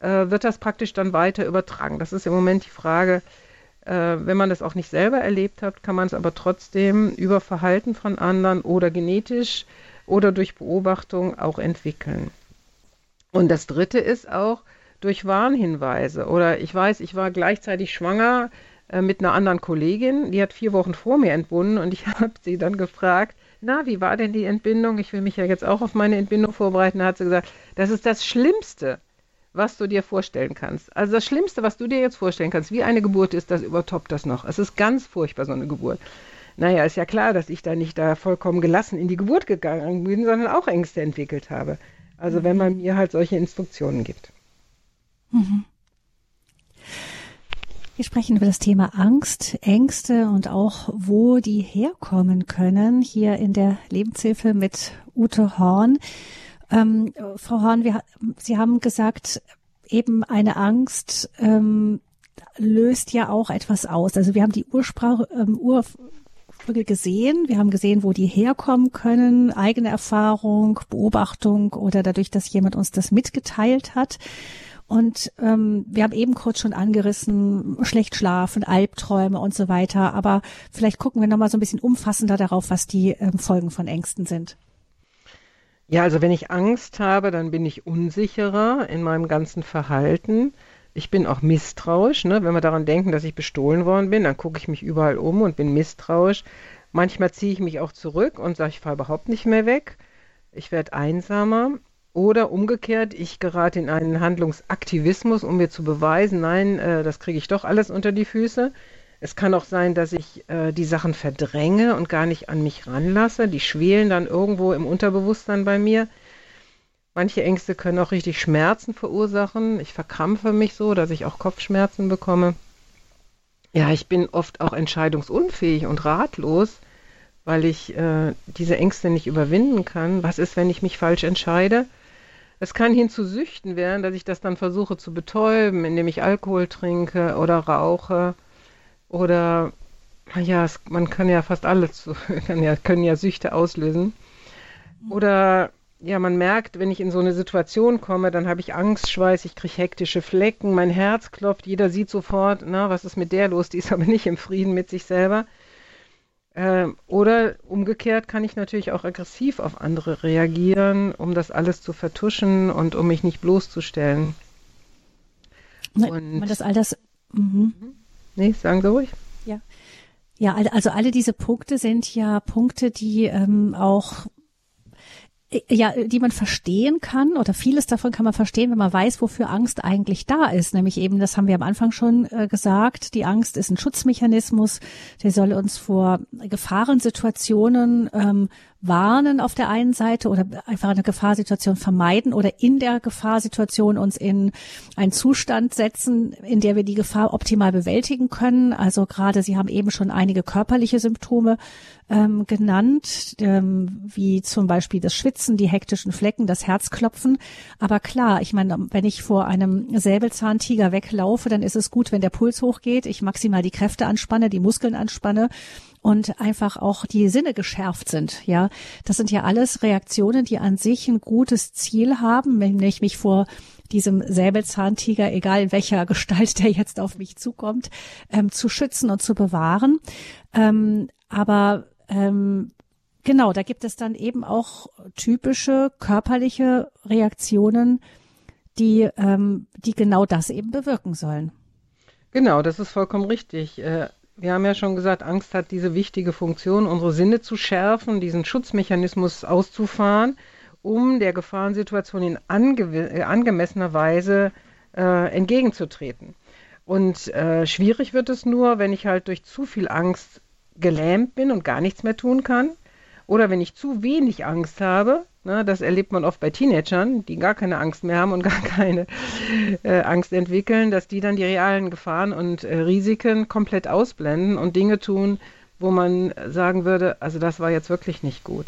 Speaker 2: äh, wird das praktisch dann weiter übertragen. Das ist im Moment die Frage, äh, wenn man das auch nicht selber erlebt hat, kann man es aber trotzdem über Verhalten von anderen oder genetisch oder durch Beobachtung auch entwickeln. Und das Dritte ist auch durch Warnhinweise oder ich weiß, ich war gleichzeitig schwanger mit einer anderen Kollegin, die hat vier Wochen vor mir entbunden und ich habe sie dann gefragt, na, wie war denn die Entbindung? Ich will mich ja jetzt auch auf meine Entbindung vorbereiten. Da hat sie gesagt, das ist das Schlimmste, was du dir vorstellen kannst. Also das Schlimmste, was du dir jetzt vorstellen kannst, wie eine Geburt ist, das übertoppt das noch. Es ist ganz furchtbar, so eine Geburt. Naja, ist ja klar, dass ich da nicht da vollkommen gelassen in die Geburt gegangen bin, sondern auch Ängste entwickelt habe. Also wenn man mir halt solche Instruktionen gibt. Mhm.
Speaker 1: Wir sprechen über das Thema Angst, Ängste und auch, wo die herkommen können, hier in der Lebenshilfe mit Ute Horn. Ähm, Frau Horn, wir, Sie haben gesagt, eben eine Angst ähm, löst ja auch etwas aus. Also wir haben die Ursprache, ähm, Urfolge gesehen. Wir haben gesehen, wo die herkommen können, eigene Erfahrung, Beobachtung oder dadurch, dass jemand uns das mitgeteilt hat. Und ähm, wir haben eben kurz schon angerissen, schlecht schlafen, Albträume und so weiter. Aber vielleicht gucken wir nochmal so ein bisschen umfassender darauf, was die ähm, Folgen von Ängsten sind.
Speaker 2: Ja, also wenn ich Angst habe, dann bin ich unsicherer in meinem ganzen Verhalten. Ich bin auch misstrauisch. Ne? Wenn wir daran denken, dass ich bestohlen worden bin, dann gucke ich mich überall um und bin misstrauisch. Manchmal ziehe ich mich auch zurück und sage, ich fahre überhaupt nicht mehr weg. Ich werde einsamer. Oder umgekehrt, ich gerate in einen Handlungsaktivismus, um mir zu beweisen, nein, äh, das kriege ich doch alles unter die Füße. Es kann auch sein, dass ich äh, die Sachen verdränge und gar nicht an mich ranlasse. Die schwelen dann irgendwo im Unterbewusstsein bei mir. Manche Ängste können auch richtig Schmerzen verursachen. Ich verkrampfe mich so, dass ich auch Kopfschmerzen bekomme. Ja, ich bin oft auch entscheidungsunfähig und ratlos, weil ich äh, diese Ängste nicht überwinden kann. Was ist, wenn ich mich falsch entscheide? Es kann hin zu Süchten werden, dass ich das dann versuche zu betäuben, indem ich Alkohol trinke oder rauche oder ja, es, man kann ja fast alles, kann ja, können ja Süchte auslösen. Oder ja, man merkt, wenn ich in so eine Situation komme, dann habe ich Angstschweiß, ich kriege hektische Flecken, mein Herz klopft, jeder sieht sofort, na, was ist mit der los, die ist aber nicht im Frieden mit sich selber. Äh, oder umgekehrt kann ich natürlich auch aggressiv auf andere reagieren, um das alles zu vertuschen und um mich nicht bloßzustellen.
Speaker 1: Und das all das. Mhm.
Speaker 2: Nee, sagen Sie ruhig.
Speaker 1: Ja. Ja, also alle diese Punkte sind ja Punkte, die ähm, auch ja, die man verstehen kann oder vieles davon kann man verstehen, wenn man weiß, wofür Angst eigentlich da ist. Nämlich eben, das haben wir am Anfang schon äh, gesagt, die Angst ist ein Schutzmechanismus, der soll uns vor Gefahrensituationen ähm, warnen auf der einen Seite oder einfach eine Gefahrsituation vermeiden oder in der Gefahrsituation uns in einen Zustand setzen, in der wir die Gefahr optimal bewältigen können. Also gerade Sie haben eben schon einige körperliche Symptome ähm, genannt, ähm, wie zum Beispiel das Schwitzen, die hektischen Flecken, das Herzklopfen. Aber klar, ich meine, wenn ich vor einem Säbelzahntiger weglaufe, dann ist es gut, wenn der Puls hochgeht, ich maximal die Kräfte anspanne, die Muskeln anspanne und einfach auch die Sinne geschärft sind. Ja, das sind ja alles Reaktionen, die an sich ein gutes Ziel haben, wenn ich mich vor diesem Säbelzahntiger, egal in welcher Gestalt der jetzt auf mich zukommt, ähm, zu schützen und zu bewahren. Ähm, aber ähm, genau, da gibt es dann eben auch typische körperliche Reaktionen, die, ähm, die genau das eben bewirken sollen.
Speaker 2: Genau, das ist vollkommen richtig. Äh, wir haben ja schon gesagt, Angst hat diese wichtige Funktion, unsere Sinne zu schärfen, diesen Schutzmechanismus auszufahren, um der Gefahrensituation in ange äh, angemessener Weise äh, entgegenzutreten. Und äh, schwierig wird es nur, wenn ich halt durch zu viel Angst gelähmt bin und gar nichts mehr tun kann. Oder wenn ich zu wenig Angst habe, ne, das erlebt man oft bei Teenagern, die gar keine Angst mehr haben und gar keine äh, Angst entwickeln, dass die dann die realen Gefahren und äh, Risiken komplett ausblenden und Dinge tun, wo man sagen würde, also das war jetzt wirklich nicht gut.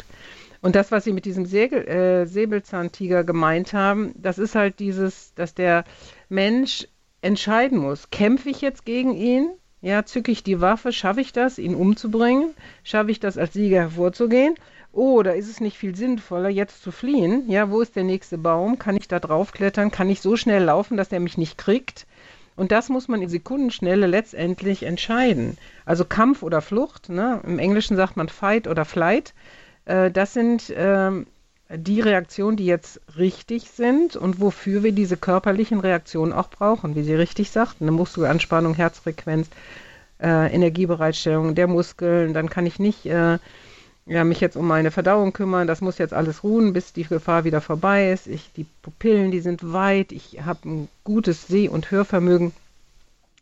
Speaker 2: Und das, was Sie mit diesem Segel, äh, Säbelzahntiger gemeint haben, das ist halt dieses, dass der Mensch entscheiden muss, kämpfe ich jetzt gegen ihn ja, zücke ich die Waffe, schaffe ich das, ihn umzubringen? Schaffe ich das, als Sieger hervorzugehen? Oder ist es nicht viel sinnvoller, jetzt zu fliehen? Ja, wo ist der nächste Baum? Kann ich da draufklettern? Kann ich so schnell laufen, dass er mich nicht kriegt? Und das muss man in Sekundenschnelle letztendlich entscheiden. Also Kampf oder Flucht, ne? im Englischen sagt man Fight oder Flight. Äh, das sind äh, die Reaktionen, die jetzt richtig sind und wofür wir diese körperlichen Reaktionen auch brauchen, wie Sie richtig sagten, eine Muskelanspannung, Herzfrequenz, äh, Energiebereitstellung der Muskeln, dann kann ich nicht äh, ja, mich jetzt um meine Verdauung kümmern, das muss jetzt alles ruhen, bis die Gefahr wieder vorbei ist. Ich, die Pupillen, die sind weit, ich habe ein gutes Seh- und Hörvermögen.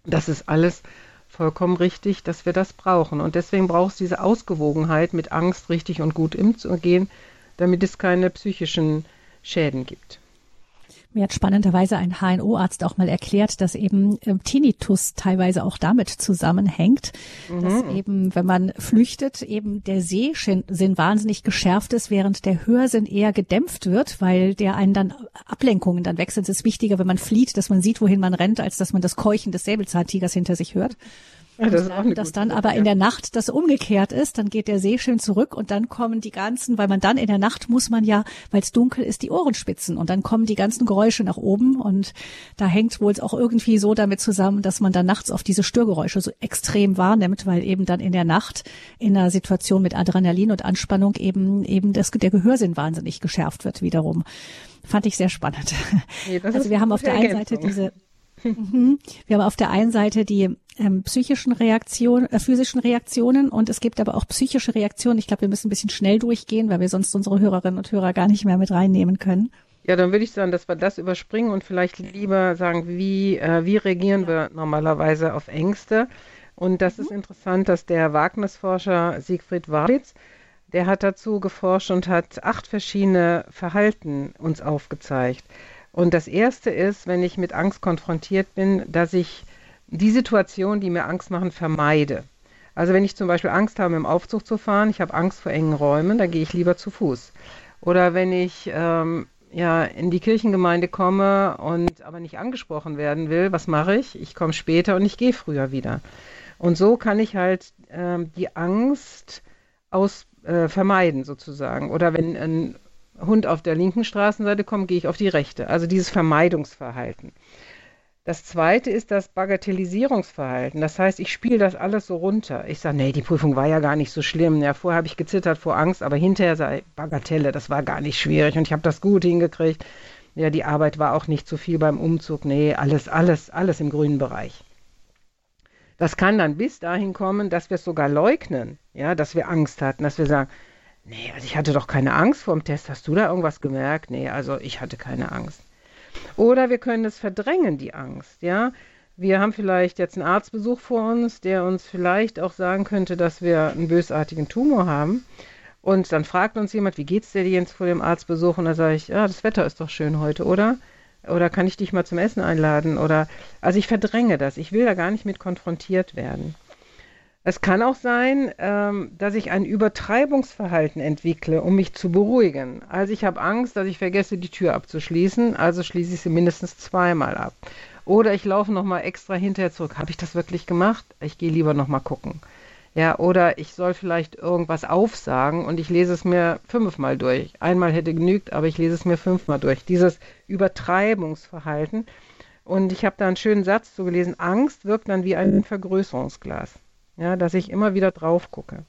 Speaker 2: Das ist alles vollkommen richtig, dass wir das brauchen. Und deswegen braucht es diese Ausgewogenheit, mit Angst richtig und gut umzugehen, damit es keine psychischen Schäden gibt.
Speaker 1: Mir hat spannenderweise ein HNO-Arzt auch mal erklärt, dass eben äh, Tinnitus teilweise auch damit zusammenhängt, mhm. dass eben, wenn man flüchtet, eben der Sehsinn wahnsinnig geschärft ist, während der Hörsinn eher gedämpft wird, weil der einen dann Ablenkungen dann wechselt. Es ist wichtiger, wenn man flieht, dass man sieht, wohin man rennt, als dass man das Keuchen des Säbelzahntigers hinter sich hört. Ja, das dann, dass dann aber in der Nacht das umgekehrt ist, dann geht der See schön zurück und dann kommen die ganzen, weil man dann in der Nacht muss man ja, weil es dunkel ist, die Ohren spitzen und dann kommen die ganzen Geräusche nach oben und da hängt wohl auch irgendwie so damit zusammen, dass man dann nachts auf diese Störgeräusche so extrem wahrnimmt, weil eben dann in der Nacht in einer Situation mit Adrenalin und Anspannung eben eben das, der Gehörsinn wahnsinnig geschärft wird wiederum. Fand ich sehr spannend. Nee, also wir haben auf der einen Seite diese Mhm. Wir haben auf der einen Seite die ähm, psychischen Reaktionen, äh, physischen Reaktionen und es gibt aber auch psychische Reaktionen. Ich glaube, wir müssen ein bisschen schnell durchgehen, weil wir sonst unsere Hörerinnen und Hörer gar nicht mehr mit reinnehmen können.
Speaker 2: Ja, dann würde ich sagen, dass wir das überspringen und vielleicht lieber sagen, wie, äh, wie reagieren wir normalerweise auf Ängste. Und das mhm. ist interessant, dass der Wagnisforscher Siegfried Walitz, der hat dazu geforscht und hat acht verschiedene Verhalten uns aufgezeigt. Und das Erste ist, wenn ich mit Angst konfrontiert bin, dass ich die Situation, die mir Angst machen, vermeide. Also wenn ich zum Beispiel Angst habe, im Aufzug zu fahren, ich habe Angst vor engen Räumen, dann gehe ich lieber zu Fuß. Oder wenn ich ähm, ja in die Kirchengemeinde komme und aber nicht angesprochen werden will, was mache ich? Ich komme später und ich gehe früher wieder. Und so kann ich halt ähm, die Angst aus äh, vermeiden sozusagen. Oder wenn ein Hund auf der linken Straßenseite kommt, gehe ich auf die rechte. Also dieses Vermeidungsverhalten. Das zweite ist das Bagatellisierungsverhalten. Das heißt, ich spiele das alles so runter. Ich sage, nee, die Prüfung war ja gar nicht so schlimm. Ja, vorher habe ich gezittert vor Angst, aber hinterher sei Bagatelle, das war gar nicht schwierig und ich habe das gut hingekriegt. Ja, die Arbeit war auch nicht zu viel beim Umzug. Nee, alles, alles, alles im grünen Bereich. Das kann dann bis dahin kommen, dass wir es sogar leugnen, ja, dass wir Angst hatten, dass wir sagen, nee, also ich hatte doch keine Angst vor dem Test. Hast du da irgendwas gemerkt? Nee, also ich hatte keine Angst. Oder wir können es verdrängen, die Angst, ja. Wir haben vielleicht jetzt einen Arztbesuch vor uns, der uns vielleicht auch sagen könnte, dass wir einen bösartigen Tumor haben. Und dann fragt uns jemand, wie geht's dir jetzt vor dem Arztbesuch? Und da sage ich, ja, das Wetter ist doch schön heute, oder? Oder kann ich dich mal zum Essen einladen? Oder also ich verdränge das. Ich will da gar nicht mit konfrontiert werden. Es kann auch sein, ähm, dass ich ein Übertreibungsverhalten entwickle, um mich zu beruhigen. Also ich habe Angst, dass ich vergesse, die Tür abzuschließen, also schließe ich sie mindestens zweimal ab. Oder ich laufe nochmal extra hinterher zurück. Habe ich das wirklich gemacht? Ich gehe lieber nochmal gucken. Ja, oder ich soll vielleicht irgendwas aufsagen und ich lese es mir fünfmal durch. Einmal hätte genügt, aber ich lese es mir fünfmal durch. Dieses Übertreibungsverhalten. Und ich habe da einen schönen Satz zu gelesen. Angst wirkt dann wie ein Vergrößerungsglas ja, dass ich immer wieder drauf gucke.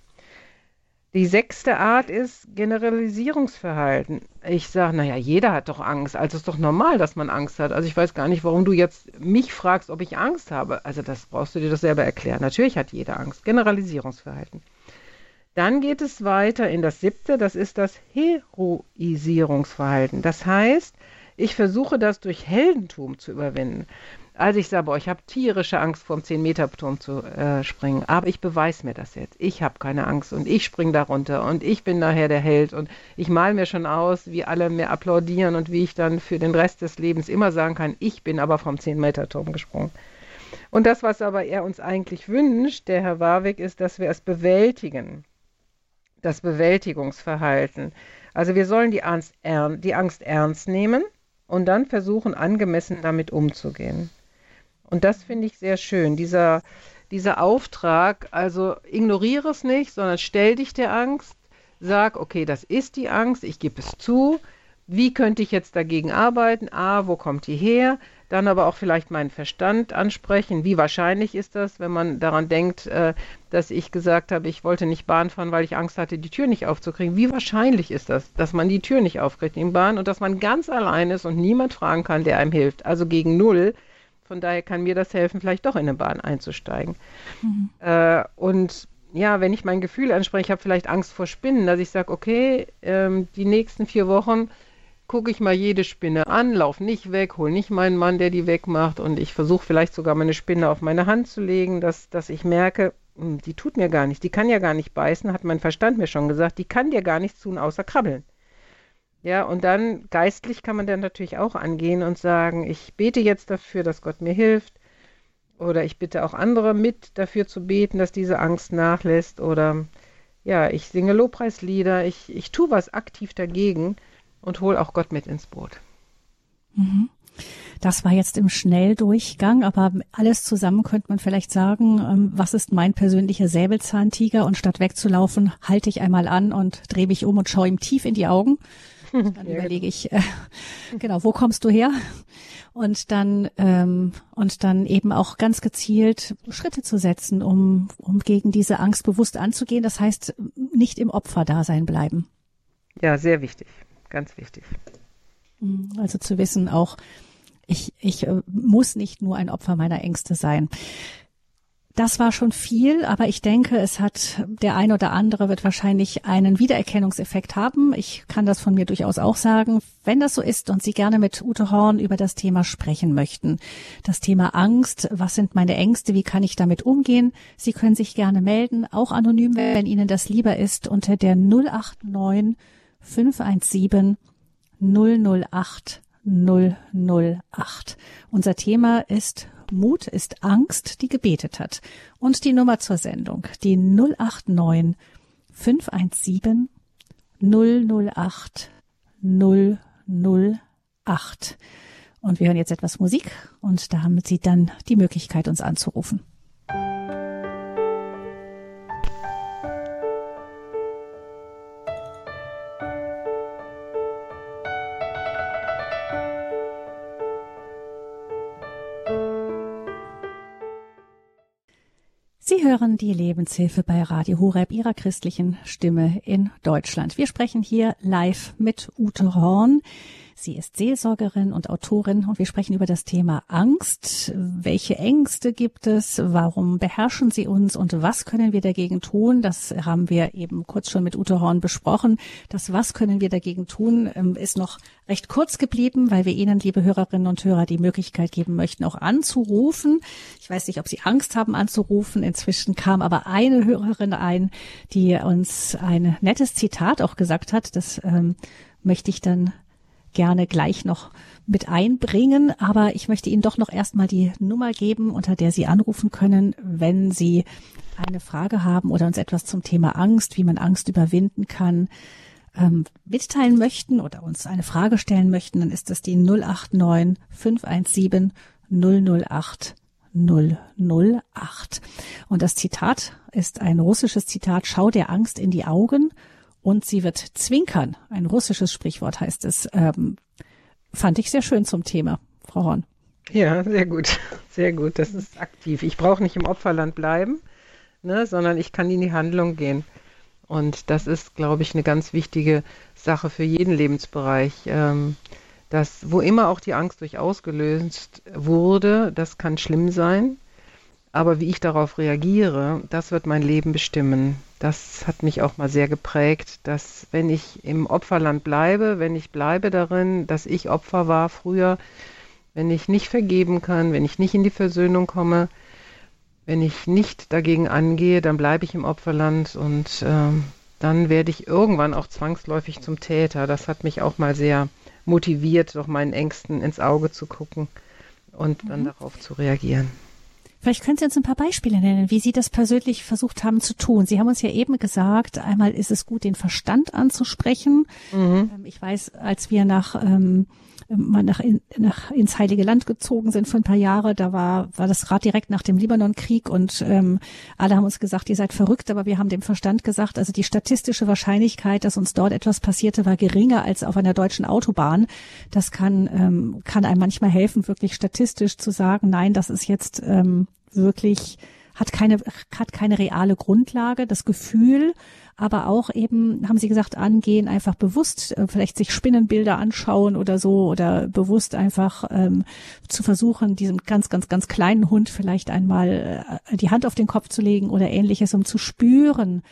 Speaker 2: Die sechste Art ist Generalisierungsverhalten. Ich sage, naja, jeder hat doch Angst. Also ist doch normal, dass man Angst hat. Also ich weiß gar nicht, warum du jetzt mich fragst, ob ich Angst habe. Also das brauchst du dir das selber erklären. Natürlich hat jeder Angst. Generalisierungsverhalten. Dann geht es weiter in das siebte, das ist das Heroisierungsverhalten. Das heißt, ich versuche das durch Heldentum zu überwinden. Also ich sage, boah, ich habe tierische Angst vom 10-Meter-Turm zu äh, springen, aber ich beweise mir das jetzt. Ich habe keine Angst und ich springe da runter und ich bin nachher der Held und ich male mir schon aus, wie alle mir applaudieren und wie ich dann für den Rest des Lebens immer sagen kann, ich bin aber vom 10-Meter-Turm gesprungen. Und das, was aber er uns eigentlich wünscht, der Herr Warwick, ist, dass wir es bewältigen. Das Bewältigungsverhalten. Also wir sollen die Angst, die Angst ernst nehmen und dann versuchen, angemessen damit umzugehen. Und das finde ich sehr schön, dieser, dieser Auftrag, also ignoriere es nicht, sondern stell dich der Angst, sag, okay, das ist die Angst, ich gebe es zu, wie könnte ich jetzt dagegen arbeiten? A, wo kommt die her? Dann aber auch vielleicht meinen Verstand ansprechen. Wie wahrscheinlich ist das, wenn man daran denkt, äh, dass ich gesagt habe, ich wollte nicht Bahn fahren, weil ich Angst hatte, die Tür nicht aufzukriegen. Wie wahrscheinlich ist das, dass man die Tür nicht aufkriegt in Bahn und dass man ganz allein ist und niemand fragen kann, der einem hilft? Also gegen Null. Von daher kann mir das helfen, vielleicht doch in eine Bahn einzusteigen. Mhm. Äh, und ja, wenn ich mein Gefühl anspreche, ich habe vielleicht Angst vor Spinnen, dass ich sage, okay, ähm, die nächsten vier Wochen gucke ich mal jede Spinne an, lauf nicht weg, hol nicht meinen Mann, der die wegmacht und ich versuche vielleicht sogar meine Spinne auf meine Hand zu legen, dass, dass ich merke, hm, die tut mir gar nichts, die kann ja gar nicht beißen, hat mein Verstand mir schon gesagt, die kann dir gar nichts tun, außer krabbeln. Ja, und dann geistlich kann man dann natürlich auch angehen und sagen, ich bete jetzt dafür, dass Gott mir hilft. Oder ich bitte auch andere mit dafür zu beten, dass diese Angst nachlässt. Oder ja, ich singe Lobpreislieder, ich, ich tue was aktiv dagegen und hole auch Gott mit ins Boot.
Speaker 1: Mhm. Das war jetzt im Schnelldurchgang, aber alles zusammen könnte man vielleicht sagen, ähm, was ist mein persönlicher Säbelzahntiger und statt wegzulaufen, halte ich einmal an und drehe mich um und schaue ihm tief in die Augen Dann ja, überlege genau. ich, äh, genau, wo kommst du her? Und dann ähm, und dann eben auch ganz gezielt Schritte zu setzen, um um gegen diese Angst bewusst anzugehen. Das heißt, nicht im Opferdasein bleiben.
Speaker 2: Ja, sehr wichtig, ganz wichtig.
Speaker 1: Mhm, also zu wissen auch, ich, ich äh, muss nicht nur ein Opfer meiner Ängste sein. Das war schon viel, aber ich denke, es hat der ein oder andere wird wahrscheinlich einen Wiedererkennungseffekt haben. Ich kann das von mir durchaus auch sagen. Wenn das so ist und Sie gerne mit Ute Horn über das Thema sprechen möchten, das Thema Angst, was sind meine Ängste, wie kann ich damit umgehen? Sie können sich gerne melden, auch anonym, wenn Ihnen das lieber ist, unter der 089 517 008 008. Unser Thema ist Mut ist Angst, die gebetet hat. Und die Nummer zur Sendung, die 089 517 008 008. Und wir hören jetzt etwas Musik und da haben Sie dann die Möglichkeit, uns anzurufen. Hören die Lebenshilfe bei Radio Horeb, Ihrer christlichen Stimme in Deutschland. Wir sprechen hier live mit Ute Horn. Sie ist Seelsorgerin und Autorin und wir sprechen über das Thema Angst. Welche Ängste gibt es? Warum beherrschen sie uns und was können wir dagegen tun? Das haben wir eben kurz schon mit Ute Horn besprochen. Das Was können wir dagegen tun ähm, ist noch recht kurz geblieben, weil wir Ihnen, liebe Hörerinnen und Hörer, die Möglichkeit geben möchten, auch anzurufen. Ich weiß nicht, ob Sie Angst haben anzurufen. Inzwischen kam aber eine Hörerin ein, die uns ein nettes Zitat auch gesagt hat. Das ähm, möchte ich dann gerne gleich noch mit einbringen. Aber ich möchte Ihnen doch noch erstmal die Nummer geben, unter der Sie anrufen können, wenn Sie eine Frage haben oder uns etwas zum Thema Angst, wie man Angst überwinden kann, ähm, mitteilen möchten oder uns eine Frage stellen möchten, dann ist das die 089 517 008 008. Und das Zitat ist ein russisches Zitat, schau der Angst in die Augen und sie wird zwinkern. Ein russisches Sprichwort heißt es. Ähm, fand ich sehr schön zum Thema, Frau Horn.
Speaker 2: Ja, sehr gut, sehr gut. Das ist aktiv. Ich brauche nicht im Opferland bleiben, ne, sondern ich kann in die Handlung gehen. Und das ist, glaube ich, eine ganz wichtige Sache für jeden Lebensbereich. Ähm, dass, wo immer auch die Angst durch ausgelöst wurde, das kann schlimm sein. Aber wie ich darauf reagiere, das wird mein Leben bestimmen. Das hat mich auch mal sehr geprägt, dass wenn ich im Opferland bleibe, wenn ich bleibe darin, dass ich Opfer war früher, wenn ich nicht vergeben kann, wenn ich nicht in die Versöhnung komme, wenn ich nicht dagegen angehe, dann bleibe ich im Opferland und äh, dann werde ich irgendwann auch zwangsläufig zum Täter. Das hat mich auch mal sehr motiviert, doch meinen Ängsten ins Auge zu gucken und dann mhm. darauf zu reagieren.
Speaker 1: Vielleicht können Sie uns ein paar Beispiele nennen, wie Sie das persönlich versucht haben zu tun. Sie haben uns ja eben gesagt, einmal ist es gut, den Verstand anzusprechen. Mhm. Ähm, ich weiß, als wir nach ähm, mal nach, in, nach ins Heilige Land gezogen sind für ein paar Jahre, da war war das gerade direkt nach dem Libanon-Krieg und ähm, alle haben uns gesagt, ihr seid verrückt, aber wir haben dem Verstand gesagt, also die statistische Wahrscheinlichkeit, dass uns dort etwas passierte, war geringer als auf einer deutschen Autobahn. Das kann ähm, kann einem manchmal helfen, wirklich statistisch zu sagen, nein, das ist jetzt ähm, wirklich hat keine hat keine reale Grundlage. Das Gefühl, aber auch eben haben Sie gesagt angehen, einfach bewusst äh, vielleicht sich Spinnenbilder anschauen oder so oder bewusst einfach ähm, zu versuchen, diesem ganz ganz ganz kleinen Hund vielleicht einmal äh, die Hand auf den Kopf zu legen oder ähnliches, um zu spüren,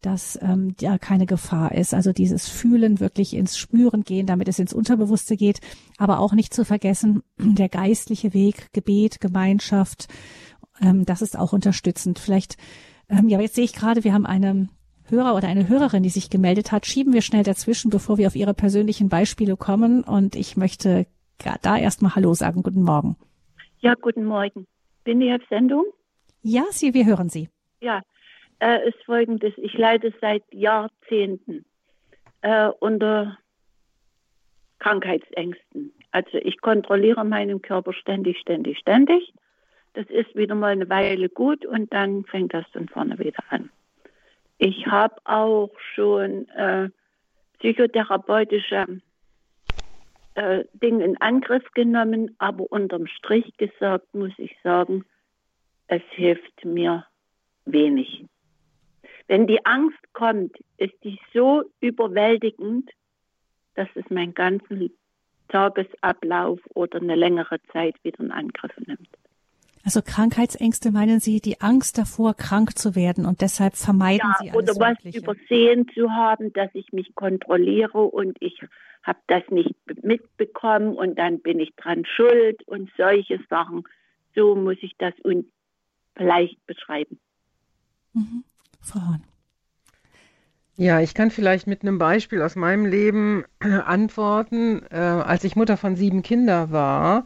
Speaker 1: dass ähm, ja keine Gefahr ist. Also dieses Fühlen wirklich ins Spüren gehen, damit es ins Unterbewusste geht, aber auch nicht zu vergessen, der geistliche Weg, Gebet, Gemeinschaft, ähm, das ist auch unterstützend. Vielleicht, ähm, ja, jetzt sehe ich gerade, wir haben eine Hörer oder eine Hörerin, die sich gemeldet hat. Schieben wir schnell dazwischen, bevor wir auf Ihre persönlichen Beispiele kommen. Und ich möchte da erstmal Hallo sagen. Guten Morgen.
Speaker 3: Ja, guten Morgen. Bin ich auf Sendung?
Speaker 1: Ja, Sie, wir hören Sie.
Speaker 3: Ja, äh, ist folgendes. Ich leide seit Jahrzehnten äh, unter Krankheitsängsten. Also ich kontrolliere meinen Körper ständig, ständig, ständig. Das ist wieder mal eine Weile gut und dann fängt das von vorne wieder an. Ich habe auch schon äh, psychotherapeutische äh, Dinge in Angriff genommen, aber unterm Strich gesagt muss ich sagen, es hilft mir wenig. Wenn die Angst kommt, ist die so überwältigend, dass es meinen ganzen Tagesablauf oder eine längere Zeit wieder in Angriff nimmt.
Speaker 1: Also Krankheitsängste meinen Sie die Angst davor, krank zu werden und deshalb vermeiden ja, Sie alles
Speaker 3: oder was Mögliche. übersehen zu haben, dass ich mich kontrolliere und ich habe das nicht mitbekommen und dann bin ich dran schuld und solche Sachen. So muss ich das und vielleicht beschreiben.
Speaker 1: Mhm. Frau Horn.
Speaker 2: Ja, ich kann vielleicht mit einem Beispiel aus meinem Leben antworten. Äh, als ich Mutter von sieben Kindern war,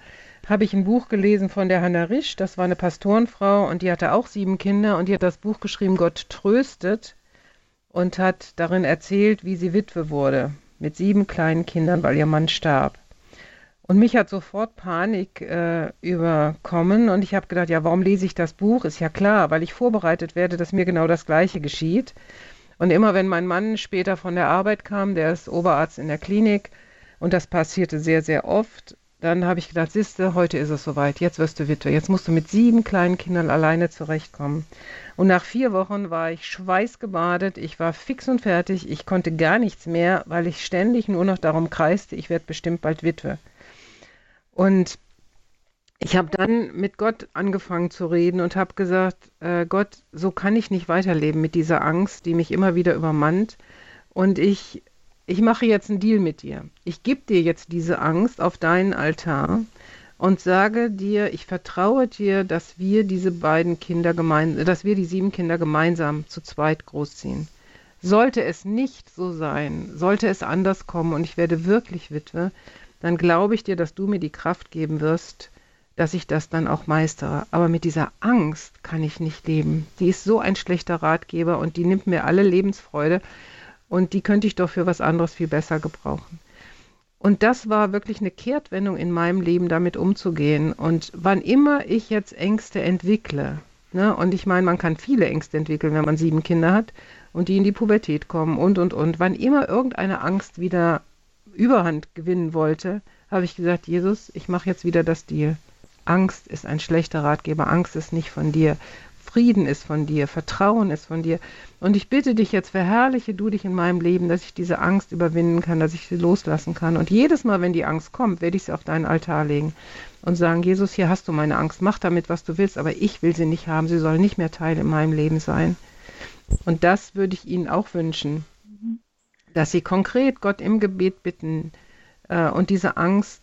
Speaker 2: habe ich ein Buch gelesen von der Hannah Risch. Das war eine Pastorenfrau und die hatte auch sieben Kinder und die hat das Buch geschrieben, Gott tröstet und hat darin erzählt, wie sie Witwe wurde mit sieben kleinen Kindern, weil ihr Mann starb. Und mich hat sofort Panik äh, überkommen und ich habe gedacht, ja, warum lese ich das Buch? Ist ja klar, weil ich vorbereitet werde, dass mir genau das Gleiche geschieht. Und immer wenn mein Mann später von der Arbeit kam, der ist Oberarzt in der Klinik und das passierte sehr, sehr oft, dann habe ich gedacht, siehste, heute ist es soweit, jetzt wirst du Witwe, jetzt musst du mit sieben kleinen Kindern alleine zurechtkommen. Und nach vier Wochen war ich schweißgebadet, ich war fix und fertig, ich konnte gar nichts mehr, weil ich ständig nur noch darum kreiste, ich werde bestimmt bald Witwe. Und ich habe dann mit Gott angefangen zu reden und habe gesagt, äh, Gott, so kann ich nicht weiterleben mit dieser Angst, die mich immer wieder übermannt. Und ich ich mache jetzt einen Deal mit dir. Ich gebe dir jetzt diese Angst auf deinen Altar und sage dir, ich vertraue dir, dass wir diese beiden Kinder gemeinsam, dass wir die sieben Kinder gemeinsam zu zweit großziehen. Sollte es nicht so sein, sollte es anders kommen und ich werde wirklich Witwe, dann glaube ich dir, dass du mir die Kraft geben wirst, dass ich das dann auch meistere. Aber mit dieser Angst kann ich nicht leben. Die ist so ein schlechter Ratgeber und die nimmt mir alle Lebensfreude. Und die könnte ich doch für was anderes viel besser gebrauchen. Und das war wirklich eine Kehrtwendung in meinem Leben, damit umzugehen. Und wann immer ich jetzt Ängste entwickle, ne, und ich meine, man kann viele Ängste entwickeln, wenn man sieben Kinder hat und die in die Pubertät kommen und, und, und. Wann immer irgendeine Angst wieder Überhand gewinnen wollte, habe ich gesagt, Jesus, ich mache jetzt wieder das Deal. Angst ist ein schlechter Ratgeber, Angst ist nicht von dir. Frieden ist von dir, Vertrauen ist von dir. Und ich bitte dich jetzt, verherrliche du dich in meinem Leben, dass ich diese Angst überwinden kann, dass ich sie loslassen kann. Und jedes Mal, wenn die Angst kommt, werde ich sie auf deinen Altar legen und sagen, Jesus, hier hast du meine Angst, mach damit, was du willst, aber ich will sie nicht haben, sie soll nicht mehr Teil in meinem Leben sein. Und das würde ich Ihnen auch wünschen, dass Sie konkret Gott im Gebet bitten äh, und diese Angst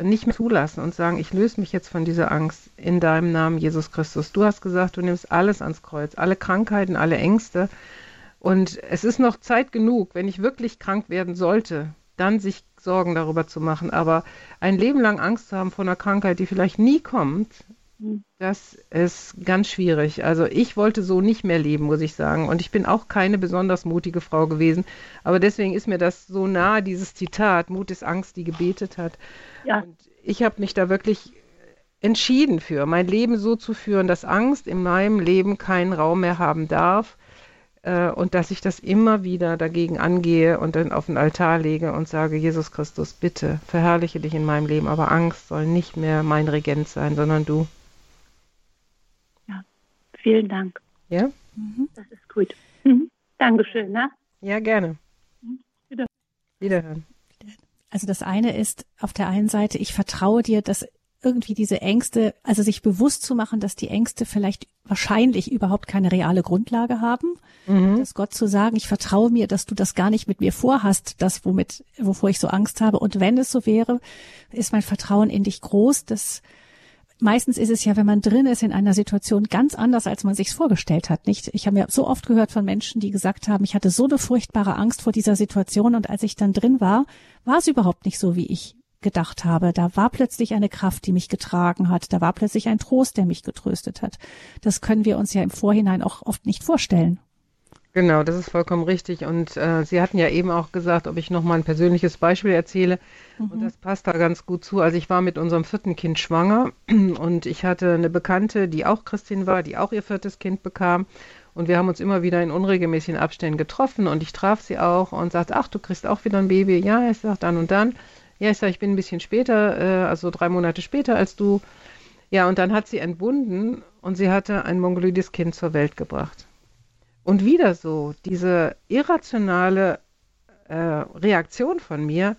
Speaker 2: nicht mehr zulassen und sagen, ich löse mich jetzt von dieser Angst in deinem Namen, Jesus Christus. Du hast gesagt, du nimmst alles ans Kreuz, alle Krankheiten, alle Ängste. Und es ist noch Zeit genug, wenn ich wirklich krank werden sollte, dann sich Sorgen darüber zu machen. Aber ein Leben lang Angst zu haben vor einer Krankheit, die vielleicht nie kommt, das ist ganz schwierig. Also ich wollte so nicht mehr leben, muss ich sagen. Und ich bin auch keine besonders mutige Frau gewesen. Aber deswegen ist mir das so nah, dieses Zitat, Mut ist Angst, die gebetet hat. Ja. Und ich habe mich da wirklich entschieden für, mein Leben so zu führen, dass Angst in meinem Leben keinen Raum mehr haben darf äh, und dass ich das immer wieder dagegen angehe und dann auf den Altar lege und sage, Jesus Christus, bitte verherrliche dich in meinem Leben, aber Angst soll nicht mehr mein Regent sein, sondern du.
Speaker 3: Vielen Dank.
Speaker 2: Ja?
Speaker 3: Mhm. Das ist gut. Mhm. Dankeschön. Ne?
Speaker 2: Ja, gerne. Mhm. Wieder. Wiederhören.
Speaker 1: Also das eine ist auf der einen Seite, ich vertraue dir, dass irgendwie diese Ängste, also sich bewusst zu machen, dass die Ängste vielleicht wahrscheinlich überhaupt keine reale Grundlage haben, mhm. dass Gott zu sagen, ich vertraue mir, dass du das gar nicht mit mir vorhast, das womit, wovor ich so Angst habe. Und wenn es so wäre, ist mein Vertrauen in dich groß, dass meistens ist es ja, wenn man drin ist in einer Situation, ganz anders, als man sich's vorgestellt hat. Nicht? Ich habe ja so oft gehört von Menschen, die gesagt haben, ich hatte so eine furchtbare Angst vor dieser Situation und als ich dann drin war, war es überhaupt nicht so, wie ich gedacht habe. Da war plötzlich eine Kraft, die mich getragen hat. Da war plötzlich ein Trost, der mich getröstet hat. Das können wir uns ja im Vorhinein auch oft nicht vorstellen.
Speaker 2: Genau, das ist vollkommen richtig. Und äh, Sie hatten ja eben auch gesagt, ob ich noch mal ein persönliches Beispiel erzähle. Mhm. Und das passt da ganz gut zu. Also ich war mit unserem vierten Kind schwanger und ich hatte eine Bekannte, die auch Christin war, die auch ihr viertes Kind bekam. Und wir haben uns immer wieder in unregelmäßigen Abständen getroffen und ich traf sie auch und sagte, ach, du kriegst auch wieder ein Baby. Ja, ich sag dann und dann. Ja, ich sage, ich bin ein bisschen später, äh, also drei Monate später als du. Ja, und dann hat sie entbunden und sie hatte ein mongoloides Kind zur Welt gebracht. Und wieder so, diese irrationale äh, Reaktion von mir,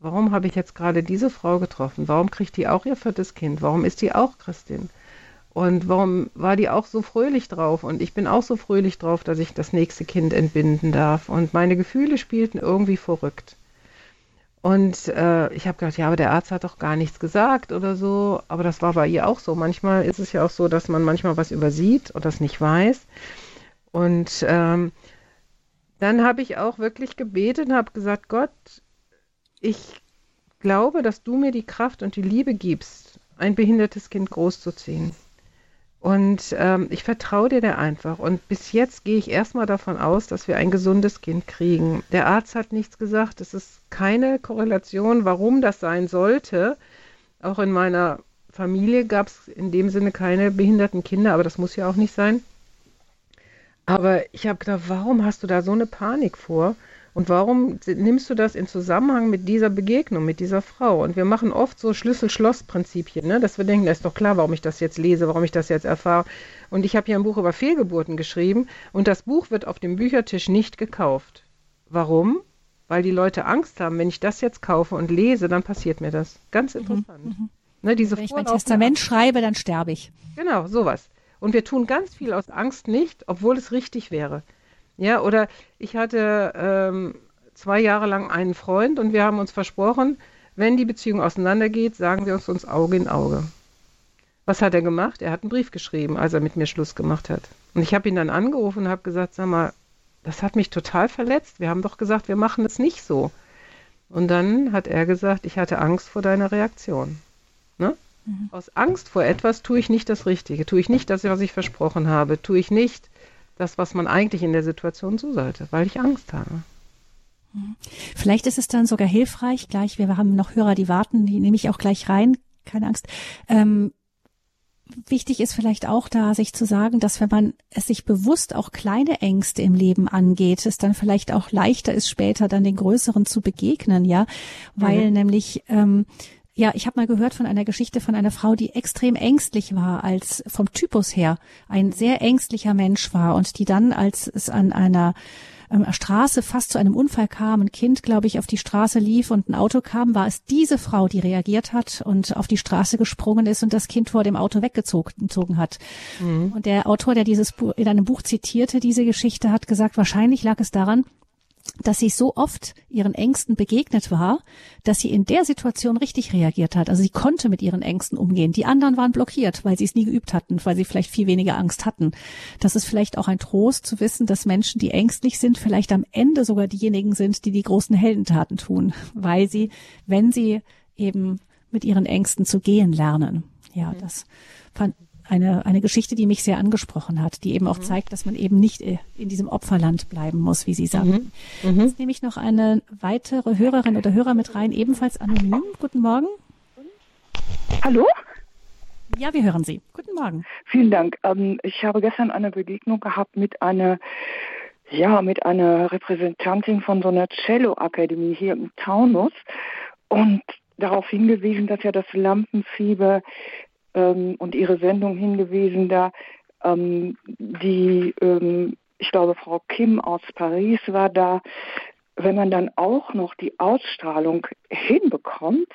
Speaker 2: warum habe ich jetzt gerade diese Frau getroffen? Warum kriegt die auch ihr viertes Kind? Warum ist die auch Christin? Und warum war die auch so fröhlich drauf? Und ich bin auch so fröhlich drauf, dass ich das nächste Kind entbinden darf. Und meine Gefühle spielten irgendwie verrückt. Und äh, ich habe gedacht, ja, aber der Arzt hat doch gar nichts gesagt oder so. Aber das war bei ihr auch so. Manchmal ist es ja auch so, dass man manchmal was übersieht und das nicht weiß. Und ähm, dann habe ich auch wirklich gebetet und habe gesagt, Gott, ich glaube, dass du mir die Kraft und die Liebe gibst, ein behindertes Kind großzuziehen. Und ähm, ich vertraue dir da einfach. Und bis jetzt gehe ich erstmal davon aus, dass wir ein gesundes Kind kriegen. Der Arzt hat nichts gesagt. Es ist keine Korrelation, warum das sein sollte. Auch in meiner Familie gab es in dem Sinne keine behinderten Kinder, aber das muss ja auch nicht sein. Aber ich habe gedacht, warum hast du da so eine Panik vor? Und warum nimmst du das in Zusammenhang mit dieser Begegnung, mit dieser Frau? Und wir machen oft so Schlüssel-Schloss-Prinzipien, ne? dass wir denken, das ist doch klar, warum ich das jetzt lese, warum ich das jetzt erfahre. Und ich habe hier ein Buch über Fehlgeburten geschrieben und das Buch wird auf dem Büchertisch nicht gekauft. Warum? Weil die Leute Angst haben, wenn ich das jetzt kaufe und lese, dann passiert mir das. Ganz mhm, interessant. Mhm,
Speaker 1: ne, diese wenn ich mein Testament schreibe, dann sterbe ich.
Speaker 2: Genau, sowas. Und wir tun ganz viel aus Angst nicht, obwohl es richtig wäre. Ja, oder ich hatte ähm, zwei Jahre lang einen Freund und wir haben uns versprochen, wenn die Beziehung auseinandergeht, sagen wir uns uns Auge in Auge. Was hat er gemacht? Er hat einen Brief geschrieben, als er mit mir Schluss gemacht hat. Und ich habe ihn dann angerufen und habe gesagt, sag mal, das hat mich total verletzt. Wir haben doch gesagt, wir machen es nicht so. Und dann hat er gesagt, ich hatte Angst vor deiner Reaktion. Mhm. Aus Angst vor etwas tue ich nicht das Richtige, tue ich nicht das, was ich versprochen habe, tue ich nicht das, was man eigentlich in der Situation so sollte, weil ich Angst habe.
Speaker 1: Mhm. Vielleicht ist es dann sogar hilfreich, gleich, wir haben noch Hörer, die warten, die nehme ich auch gleich rein, keine Angst. Ähm, wichtig ist vielleicht auch da, sich zu sagen, dass wenn man es sich bewusst auch kleine Ängste im Leben angeht, es dann vielleicht auch leichter ist, später dann den größeren zu begegnen, ja, weil mhm. nämlich ähm, ja, ich habe mal gehört von einer Geschichte von einer Frau, die extrem ängstlich war, als vom Typus her ein sehr ängstlicher Mensch war und die dann, als es an einer ähm, Straße fast zu einem Unfall kam, ein Kind, glaube ich, auf die Straße lief und ein Auto kam, war es diese Frau, die reagiert hat und auf die Straße gesprungen ist und das Kind vor dem Auto weggezogen hat. Mhm. Und der Autor, der dieses Buch, in einem Buch zitierte, diese Geschichte, hat gesagt, wahrscheinlich lag es daran, dass sie so oft ihren Ängsten begegnet war, dass sie in der Situation richtig reagiert hat. Also sie konnte mit ihren Ängsten umgehen. Die anderen waren blockiert, weil sie es nie geübt hatten, weil sie vielleicht viel weniger Angst hatten. Das ist vielleicht auch ein Trost zu wissen, dass Menschen, die ängstlich sind, vielleicht am Ende sogar diejenigen sind, die die großen Heldentaten tun, weil sie, wenn sie eben mit ihren Ängsten zu gehen lernen. Ja, mhm. das fand, eine, eine Geschichte, die mich sehr angesprochen hat, die eben auch mhm. zeigt, dass man eben nicht äh, in diesem Opferland bleiben muss, wie Sie sagen. Mhm. Mhm. Jetzt nehme ich noch eine weitere Hörerin oder Hörer mit rein, ebenfalls anonym. Guten Morgen.
Speaker 4: Hallo?
Speaker 1: Ja, wir hören Sie. Guten Morgen.
Speaker 4: Vielen Dank. Ähm, ich habe gestern eine Begegnung gehabt mit einer ja, mit einer Repräsentantin von so einer Cello-Akademie hier im Taunus und darauf hingewiesen, dass ja das Lampenfieber ähm, und ihre Sendung hingewiesen, da ähm, die, ähm, ich glaube, Frau Kim aus Paris war da. Wenn man dann auch noch die Ausstrahlung hinbekommt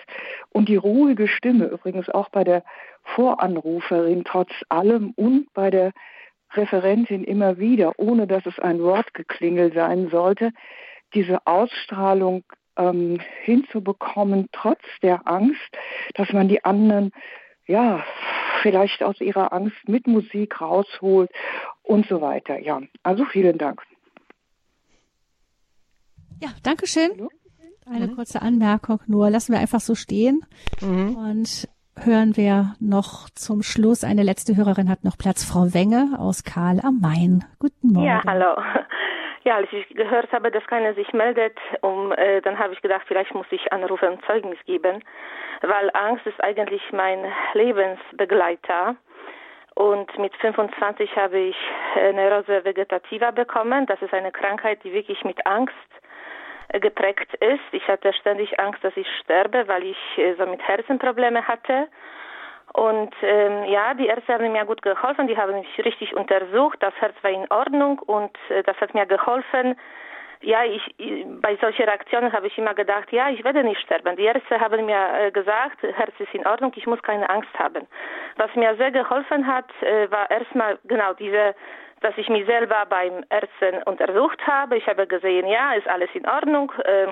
Speaker 4: und die ruhige Stimme, übrigens auch bei der Voranruferin trotz allem und bei der Referentin immer wieder, ohne dass es ein Wortgeklingel sein sollte, diese Ausstrahlung ähm, hinzubekommen, trotz der Angst, dass man die anderen ja, vielleicht aus ihrer Angst mit Musik rausholt und so weiter. Ja, also vielen Dank.
Speaker 1: Ja, danke schön. Eine mhm. kurze Anmerkung nur. Lassen wir einfach so stehen mhm. und hören wir noch zum Schluss. Eine letzte Hörerin hat noch Platz. Frau Wenge aus Karl am Main. Guten Morgen.
Speaker 5: Ja, hallo. Ja, als ich gehört habe, dass keiner sich meldet, um, äh, dann habe ich gedacht, vielleicht muss ich anrufen und Zeugnis geben, weil Angst ist eigentlich mein Lebensbegleiter. Und mit 25 habe ich äh, Neurose vegetativa bekommen. Das ist eine Krankheit, die wirklich mit Angst äh, geprägt ist. Ich hatte ständig Angst, dass ich sterbe, weil ich äh, so mit Herzenprobleme hatte. Und ähm, ja, die Ärzte haben mir gut geholfen, die haben mich richtig untersucht, das Herz war in Ordnung und äh, das hat mir geholfen. Ja, ich, bei solchen Reaktionen habe ich immer gedacht, ja, ich werde nicht sterben. Die Ärzte haben mir äh, gesagt, Herz ist in Ordnung, ich muss keine Angst haben. Was mir sehr geholfen hat, äh, war erstmal genau diese, dass ich mich selber beim Ärzten untersucht habe. Ich habe gesehen, ja, ist alles in Ordnung. Äh,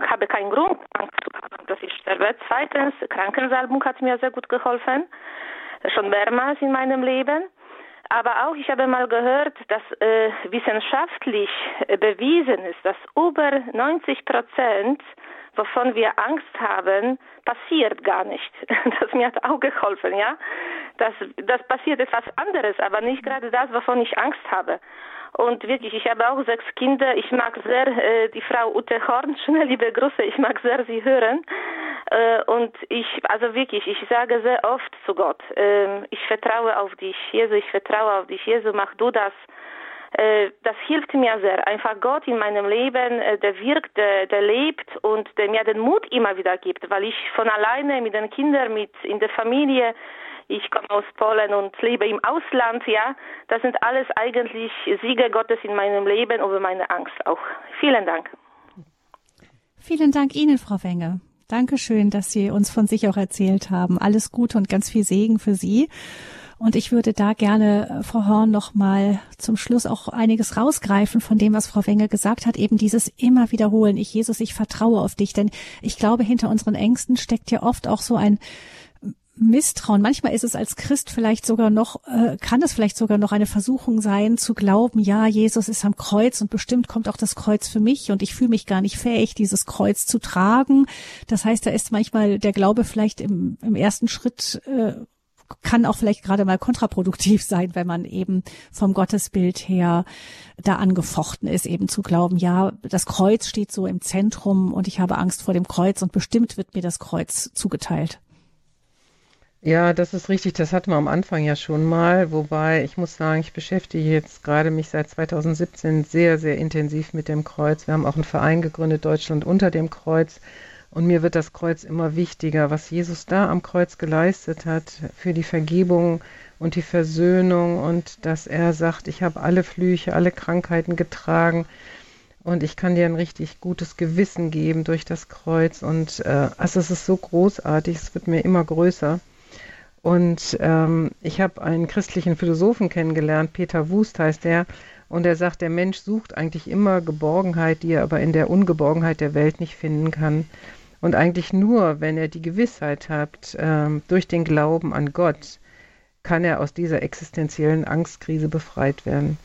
Speaker 5: habe keinen Grund, Angst zu haben, dass ich sterbe. Zweitens, Krankensalbung hat mir sehr gut geholfen, schon mehrmals in meinem Leben. Aber auch, ich habe mal gehört, dass äh, wissenschaftlich äh, bewiesen ist, dass über 90 Prozent, wovon wir Angst haben, passiert gar nicht. Das mir hat auch geholfen, ja. Das, das passiert etwas anderes, aber nicht gerade das, wovon ich Angst habe. Und wirklich, ich habe auch sechs Kinder. Ich mag sehr äh, die Frau Ute Horn. Schöne liebe Grüße. Ich mag sehr sie hören. Äh, und ich, also wirklich, ich sage sehr oft zu Gott, äh, ich vertraue auf dich, Jesus, ich vertraue auf dich, Jesus, mach du das. äh, das hilft mir sehr. Einfach Gott in meinem Leben, äh, der wirkt, der, der lebt und der mir den Mut immer wieder gibt, weil ich von alleine mit den Kindern, mit in der Familie, ich komme aus Polen und lebe im Ausland, ja. Das sind alles eigentlich Siege Gottes in meinem Leben über meine Angst auch. Vielen Dank.
Speaker 1: Vielen Dank Ihnen, Frau Wenge. Dankeschön, dass Sie uns von sich auch erzählt haben. Alles Gute und ganz viel Segen für Sie. Und ich würde da gerne, äh, Frau Horn, noch mal zum Schluss auch einiges rausgreifen von dem, was Frau Wenge gesagt hat, eben dieses immer wiederholen. Ich, Jesus, ich vertraue auf dich. Denn ich glaube, hinter unseren Ängsten steckt ja oft auch so ein Misstrauen. Manchmal ist es als Christ vielleicht sogar noch, äh, kann es vielleicht sogar noch eine Versuchung sein, zu glauben, ja, Jesus ist am Kreuz und bestimmt kommt auch das Kreuz für mich und ich fühle mich gar nicht fähig, dieses Kreuz zu tragen. Das heißt, da ist manchmal der Glaube vielleicht im, im ersten Schritt äh, kann auch vielleicht gerade mal kontraproduktiv sein, wenn man eben vom Gottesbild her da angefochten ist, eben zu glauben, ja, das Kreuz steht so im Zentrum und ich habe Angst vor dem Kreuz und bestimmt wird mir das Kreuz zugeteilt.
Speaker 2: Ja, das ist richtig. Das hatten wir am Anfang ja schon mal. Wobei ich muss sagen, ich beschäftige jetzt gerade mich seit 2017 sehr, sehr intensiv mit dem Kreuz. Wir haben auch einen Verein gegründet, Deutschland unter dem Kreuz. Und mir wird das Kreuz immer wichtiger, was Jesus da am Kreuz geleistet hat für die Vergebung und die Versöhnung und dass er sagt, ich habe alle Flüche, alle Krankheiten getragen und ich kann dir ein richtig gutes Gewissen geben durch das Kreuz. Und äh, also es ist so großartig, es wird mir immer größer. Und ähm, ich habe einen christlichen Philosophen kennengelernt, Peter Wust heißt er, und er sagt, der Mensch sucht eigentlich immer Geborgenheit, die er aber in der Ungeborgenheit der Welt nicht finden kann. Und eigentlich nur, wenn er die Gewissheit hat, ähm, durch den Glauben an Gott, kann er aus dieser existenziellen Angstkrise befreit werden.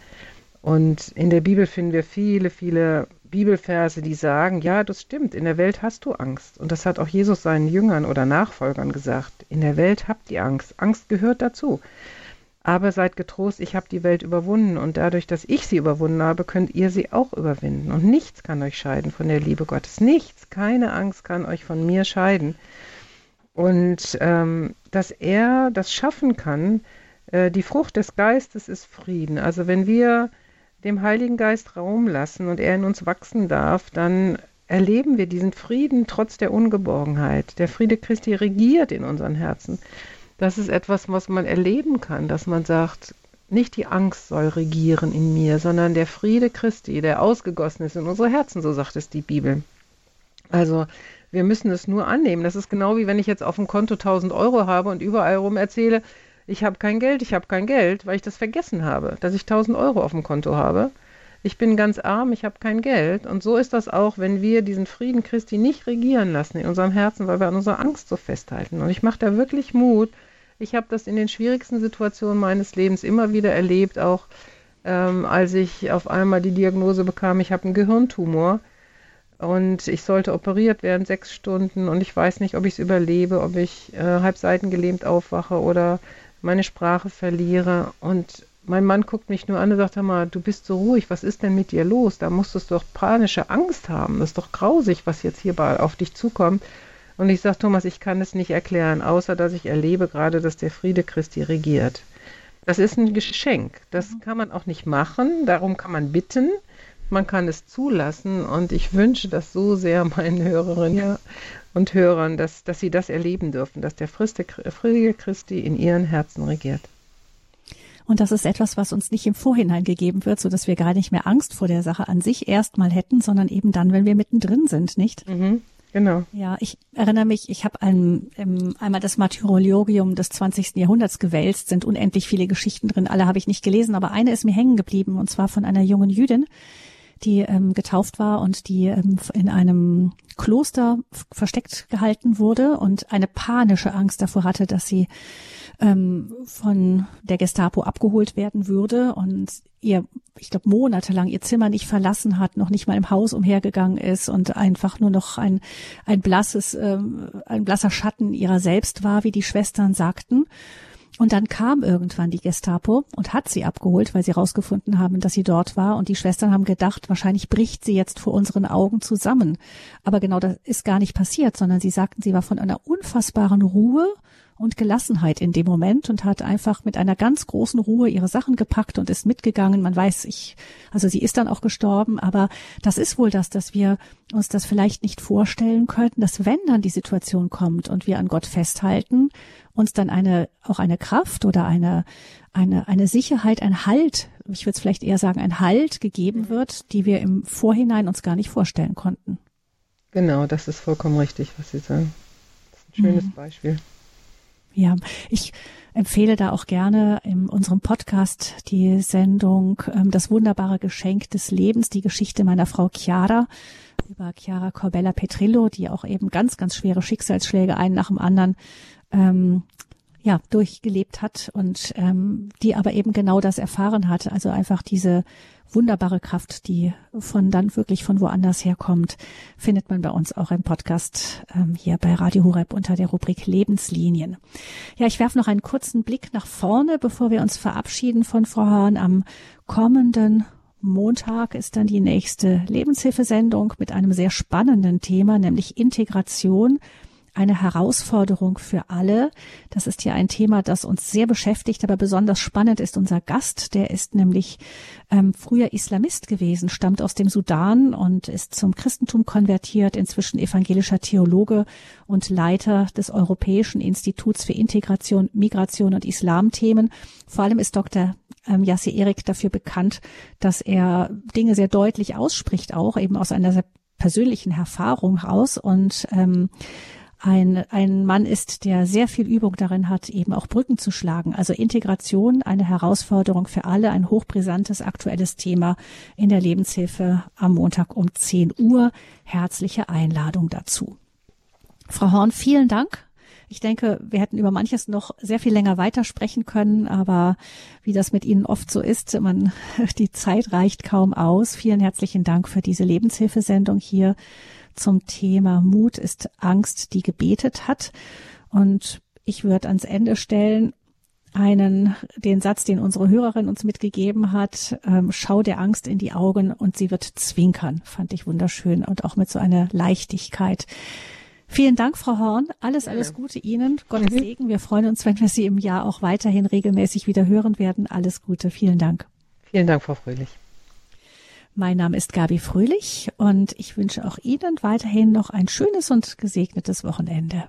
Speaker 2: Und in der Bibel finden wir viele, viele Bibelverse, die sagen, ja, das stimmt, in der Welt hast du Angst. Und das hat auch Jesus seinen Jüngern oder Nachfolgern gesagt. In der Welt habt ihr Angst. Angst gehört dazu. Aber seid getrost, ich habe die Welt überwunden und dadurch, dass ich sie überwunden habe, könnt ihr sie auch überwinden. Und nichts kann euch scheiden von der Liebe Gottes. Nichts, keine Angst kann euch von mir scheiden. Und ähm, dass er das schaffen kann, äh, die Frucht des Geistes ist Frieden. Also wenn wir dem Heiligen Geist Raum lassen und er in uns wachsen darf, dann erleben wir diesen Frieden trotz der Ungeborgenheit. Der Friede Christi regiert in unseren Herzen das ist etwas, was man erleben kann, dass man sagt, nicht die Angst soll regieren in mir, sondern der Friede Christi, der ausgegossen ist in unsere Herzen, so sagt es die Bibel. Also wir müssen es nur annehmen. Das ist genau wie wenn ich jetzt auf dem Konto 1000 Euro habe und überall rum erzähle, ich habe kein Geld, ich habe kein Geld, weil ich das vergessen habe, dass ich 1000 Euro auf dem Konto habe. Ich bin ganz arm, ich habe kein Geld. Und so ist das auch, wenn wir diesen Frieden Christi nicht regieren lassen in unserem Herzen, weil wir an unserer Angst so festhalten. Und ich mache da wirklich Mut. Ich habe das in den schwierigsten Situationen meines Lebens immer wieder erlebt, auch ähm, als ich auf einmal die Diagnose bekam, ich habe einen Gehirntumor und ich sollte operiert werden, sechs Stunden und ich weiß nicht, ob ich es überlebe, ob ich äh, halb seitengelähmt aufwache oder meine Sprache verliere und mein Mann guckt mich nur an und sagt, mal, du bist so ruhig, was ist denn mit dir los? Da musstest du doch panische Angst haben. Das ist doch grausig, was jetzt hier auf dich zukommt. Und ich sage, Thomas, ich kann es nicht erklären, außer dass ich erlebe gerade, dass der Friede Christi regiert. Das ist ein Geschenk. Das kann man auch nicht machen. Darum kann man bitten. Man kann es zulassen. Und ich wünsche das so sehr meinen Hörerinnen und Hörern, dass, dass sie das erleben dürfen, dass der Friede Christi in ihren Herzen regiert.
Speaker 1: Und das ist etwas, was uns nicht im Vorhinein gegeben wird, so dass wir gar nicht mehr Angst vor der Sache an sich erstmal hätten, sondern eben dann, wenn wir mittendrin sind, nicht?
Speaker 2: Mhm. Genau.
Speaker 1: Ja, ich erinnere mich, ich habe ein, ähm, einmal das Martyrologium des 20. Jahrhunderts gewälzt, sind unendlich viele Geschichten drin, alle habe ich nicht gelesen, aber eine ist mir hängen geblieben und zwar von einer jungen Jüdin, die ähm, getauft war und die ähm, in einem Kloster versteckt gehalten wurde und eine panische Angst davor hatte, dass sie ähm, von der Gestapo abgeholt werden würde und ihr, ich glaube, monatelang ihr Zimmer nicht verlassen hat, noch nicht mal im Haus umhergegangen ist und einfach nur noch ein, ein blasses, ähm, ein blasser Schatten ihrer selbst war, wie die Schwestern sagten. Und dann kam irgendwann die Gestapo und hat sie abgeholt, weil sie herausgefunden haben, dass sie dort war. Und die Schwestern haben gedacht, wahrscheinlich bricht sie jetzt vor unseren Augen zusammen. Aber genau das ist gar nicht passiert, sondern sie sagten, sie war von einer unfassbaren Ruhe und Gelassenheit in dem Moment und hat einfach mit einer ganz großen Ruhe ihre Sachen gepackt und ist mitgegangen. Man weiß, ich, also sie ist dann auch gestorben, aber das ist wohl das, dass wir uns das vielleicht nicht vorstellen könnten, dass wenn dann die Situation kommt und wir an Gott festhalten, uns dann eine, auch eine Kraft oder eine, eine, eine Sicherheit, ein Halt, ich würde es vielleicht eher sagen, ein Halt gegeben wird, die wir im Vorhinein uns gar nicht vorstellen konnten.
Speaker 2: Genau, das ist vollkommen richtig, was Sie sagen. Das ist ein schönes mhm. Beispiel.
Speaker 1: Ja, ich empfehle da auch gerne in unserem Podcast die Sendung ähm, Das wunderbare Geschenk des Lebens, die Geschichte meiner Frau Chiara über Chiara Corbella Petrillo, die auch eben ganz, ganz schwere Schicksalsschläge einen nach dem anderen ähm, ja, durchgelebt hat und ähm, die aber eben genau das erfahren hat. Also einfach diese wunderbare Kraft, die von dann wirklich von woanders herkommt, findet man bei uns auch im Podcast ähm, hier bei Radio Horeb unter der Rubrik Lebenslinien. Ja, ich werfe noch einen kurzen Blick nach vorne, bevor wir uns verabschieden von Frau Hahn. Am kommenden Montag ist dann die nächste Lebenshilfesendung mit einem sehr spannenden Thema, nämlich Integration eine Herausforderung für alle. Das ist ja ein Thema, das uns sehr beschäftigt, aber besonders spannend ist unser Gast. Der ist nämlich ähm, früher Islamist gewesen, stammt aus dem Sudan und ist zum Christentum konvertiert, inzwischen evangelischer Theologe und Leiter des Europäischen Instituts für Integration, Migration und Islamthemen. Vor allem ist Dr. Ähm, Erik dafür bekannt, dass er Dinge sehr deutlich ausspricht, auch eben aus einer sehr persönlichen Erfahrung raus und ähm, ein, ein Mann ist, der sehr viel Übung darin hat, eben auch Brücken zu schlagen. Also Integration, eine Herausforderung für alle, ein hochbrisantes aktuelles Thema in der Lebenshilfe am Montag um 10 Uhr. Herzliche Einladung dazu. Frau Horn, vielen Dank. Ich denke, wir hätten über manches noch sehr viel länger weitersprechen können, aber wie das mit Ihnen oft so ist, man, die Zeit reicht kaum aus. Vielen herzlichen Dank für diese Lebenshilfesendung hier zum Thema Mut ist Angst, die gebetet hat. Und ich würde ans Ende stellen, einen, den Satz, den unsere Hörerin uns mitgegeben hat, ähm, schau der Angst in die Augen und sie wird zwinkern, fand ich wunderschön und auch mit so einer Leichtigkeit. Vielen Dank, Frau Horn. Alles, alles Gute Ihnen. Gottes. Segen. Wir freuen uns, wenn wir Sie im Jahr auch weiterhin regelmäßig wieder hören werden. Alles Gute. Vielen Dank.
Speaker 2: Vielen Dank, Frau Fröhlich.
Speaker 1: Mein Name ist Gabi Fröhlich und ich wünsche auch Ihnen weiterhin noch ein schönes und gesegnetes Wochenende.